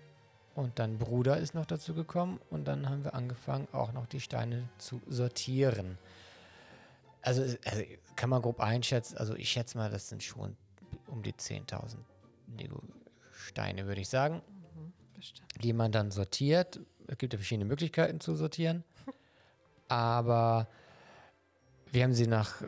und dein Bruder ist noch dazu gekommen und dann haben wir angefangen, auch noch die Steine zu sortieren. Also, also kann man grob einschätzen, also ich schätze mal, das sind schon um die 10.000 Lego-Steine, würde ich sagen, Bestimmt. die man dann sortiert. Es gibt ja verschiedene Möglichkeiten zu sortieren, aber wir haben sie nach.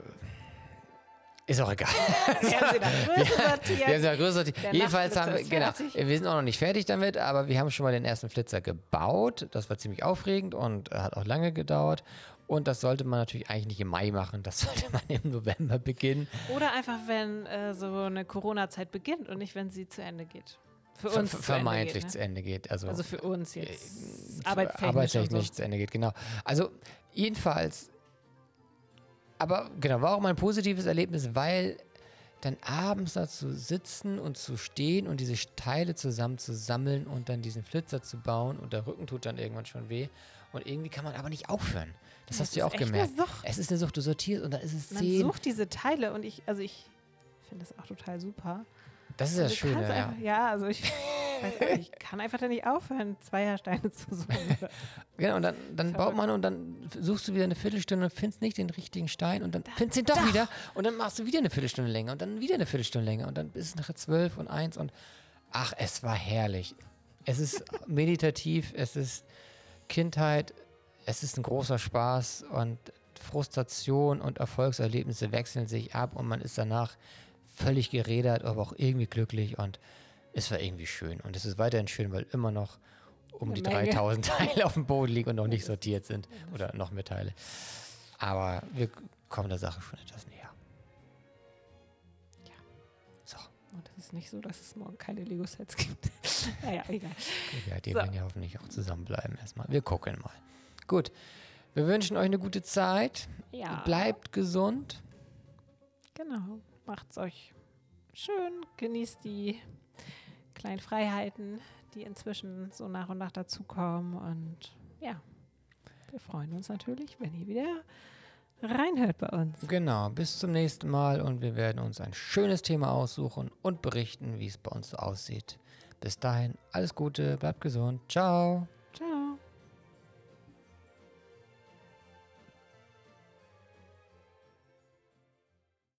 Ist auch egal. Wir haben sie nach Größe sortiert. Wir haben sie nach Größe sortiert. Der Jedenfalls haben wir, genau, fertig. wir sind auch noch nicht fertig damit, aber wir haben schon mal den ersten Flitzer gebaut. Das war ziemlich aufregend und hat auch lange gedauert. Und das sollte man natürlich eigentlich nicht im Mai machen, das sollte man im November beginnen. Oder einfach, wenn äh, so eine Corona-Zeit beginnt und nicht, wenn sie zu Ende geht. Für Ver uns zu vermeintlich Ende geht, zu ne? Ende geht. Also, Also für uns jetzt. äh, Arbeitstechnisch. arbeitstechnisch so. zu Ende geht, genau. Also jedenfalls, aber genau, war auch mal ein positives Erlebnis, weil dann abends da zu sitzen und zu stehen und diese Teile zusammen zu sammeln und dann diesen Flitzer zu bauen und der Rücken tut dann irgendwann schon weh und irgendwie kann man aber nicht aufhören. Das Ja, hast du ja auch gemerkt. Sucht. Es ist eine Sucht, du sortierst und dann ist es Man zehn. sucht diese Teile und ich, also ich finde das auch total super. Das ist das Du Schöne, ja. Einfach, ja, also ich weiß auch nicht, ich kann einfach da nicht aufhören, Zweiersteine zu suchen. Genau, und dann, dann baut man und dann suchst du wieder eine Viertelstunde und findest nicht den richtigen Stein und dann findest du ihn doch wieder und dann machst du wieder eine Viertelstunde länger und dann wieder eine Viertelstunde länger und dann ist es nachher zwölf und eins und ach, es war herrlich. Es ist meditativ, es ist Kindheit, es ist ein großer Spaß und Frustration und Erfolgserlebnisse wechseln sich ab und man ist danach völlig gerädert, aber auch irgendwie glücklich und es war irgendwie schön. Und es ist weiterhin schön, weil immer noch um Eine die Menge. 3000 Teile auf dem Boden liegen und noch nicht sortiert sind oder noch mehr Teile. Aber wir kommen der Sache schon etwas näher. Ja. So, Und es ist nicht so, dass es morgen keine Lego-Sets gibt. naja, egal. ja, die So. werden ja hoffentlich auch zusammenbleiben erstmal. Wir gucken mal. Gut, wir wünschen euch eine gute Zeit. Ja. Bleibt gesund. Genau. Macht's euch schön. Genießt die kleinen Freiheiten, die inzwischen so nach und nach dazukommen. Und ja, wir freuen uns natürlich, wenn ihr wieder reinhört bei uns. Genau, bis zum nächsten Mal und wir werden uns ein schönes Thema aussuchen und berichten, wie es bei uns so aussieht. Bis dahin, alles Gute, bleibt gesund. Ciao.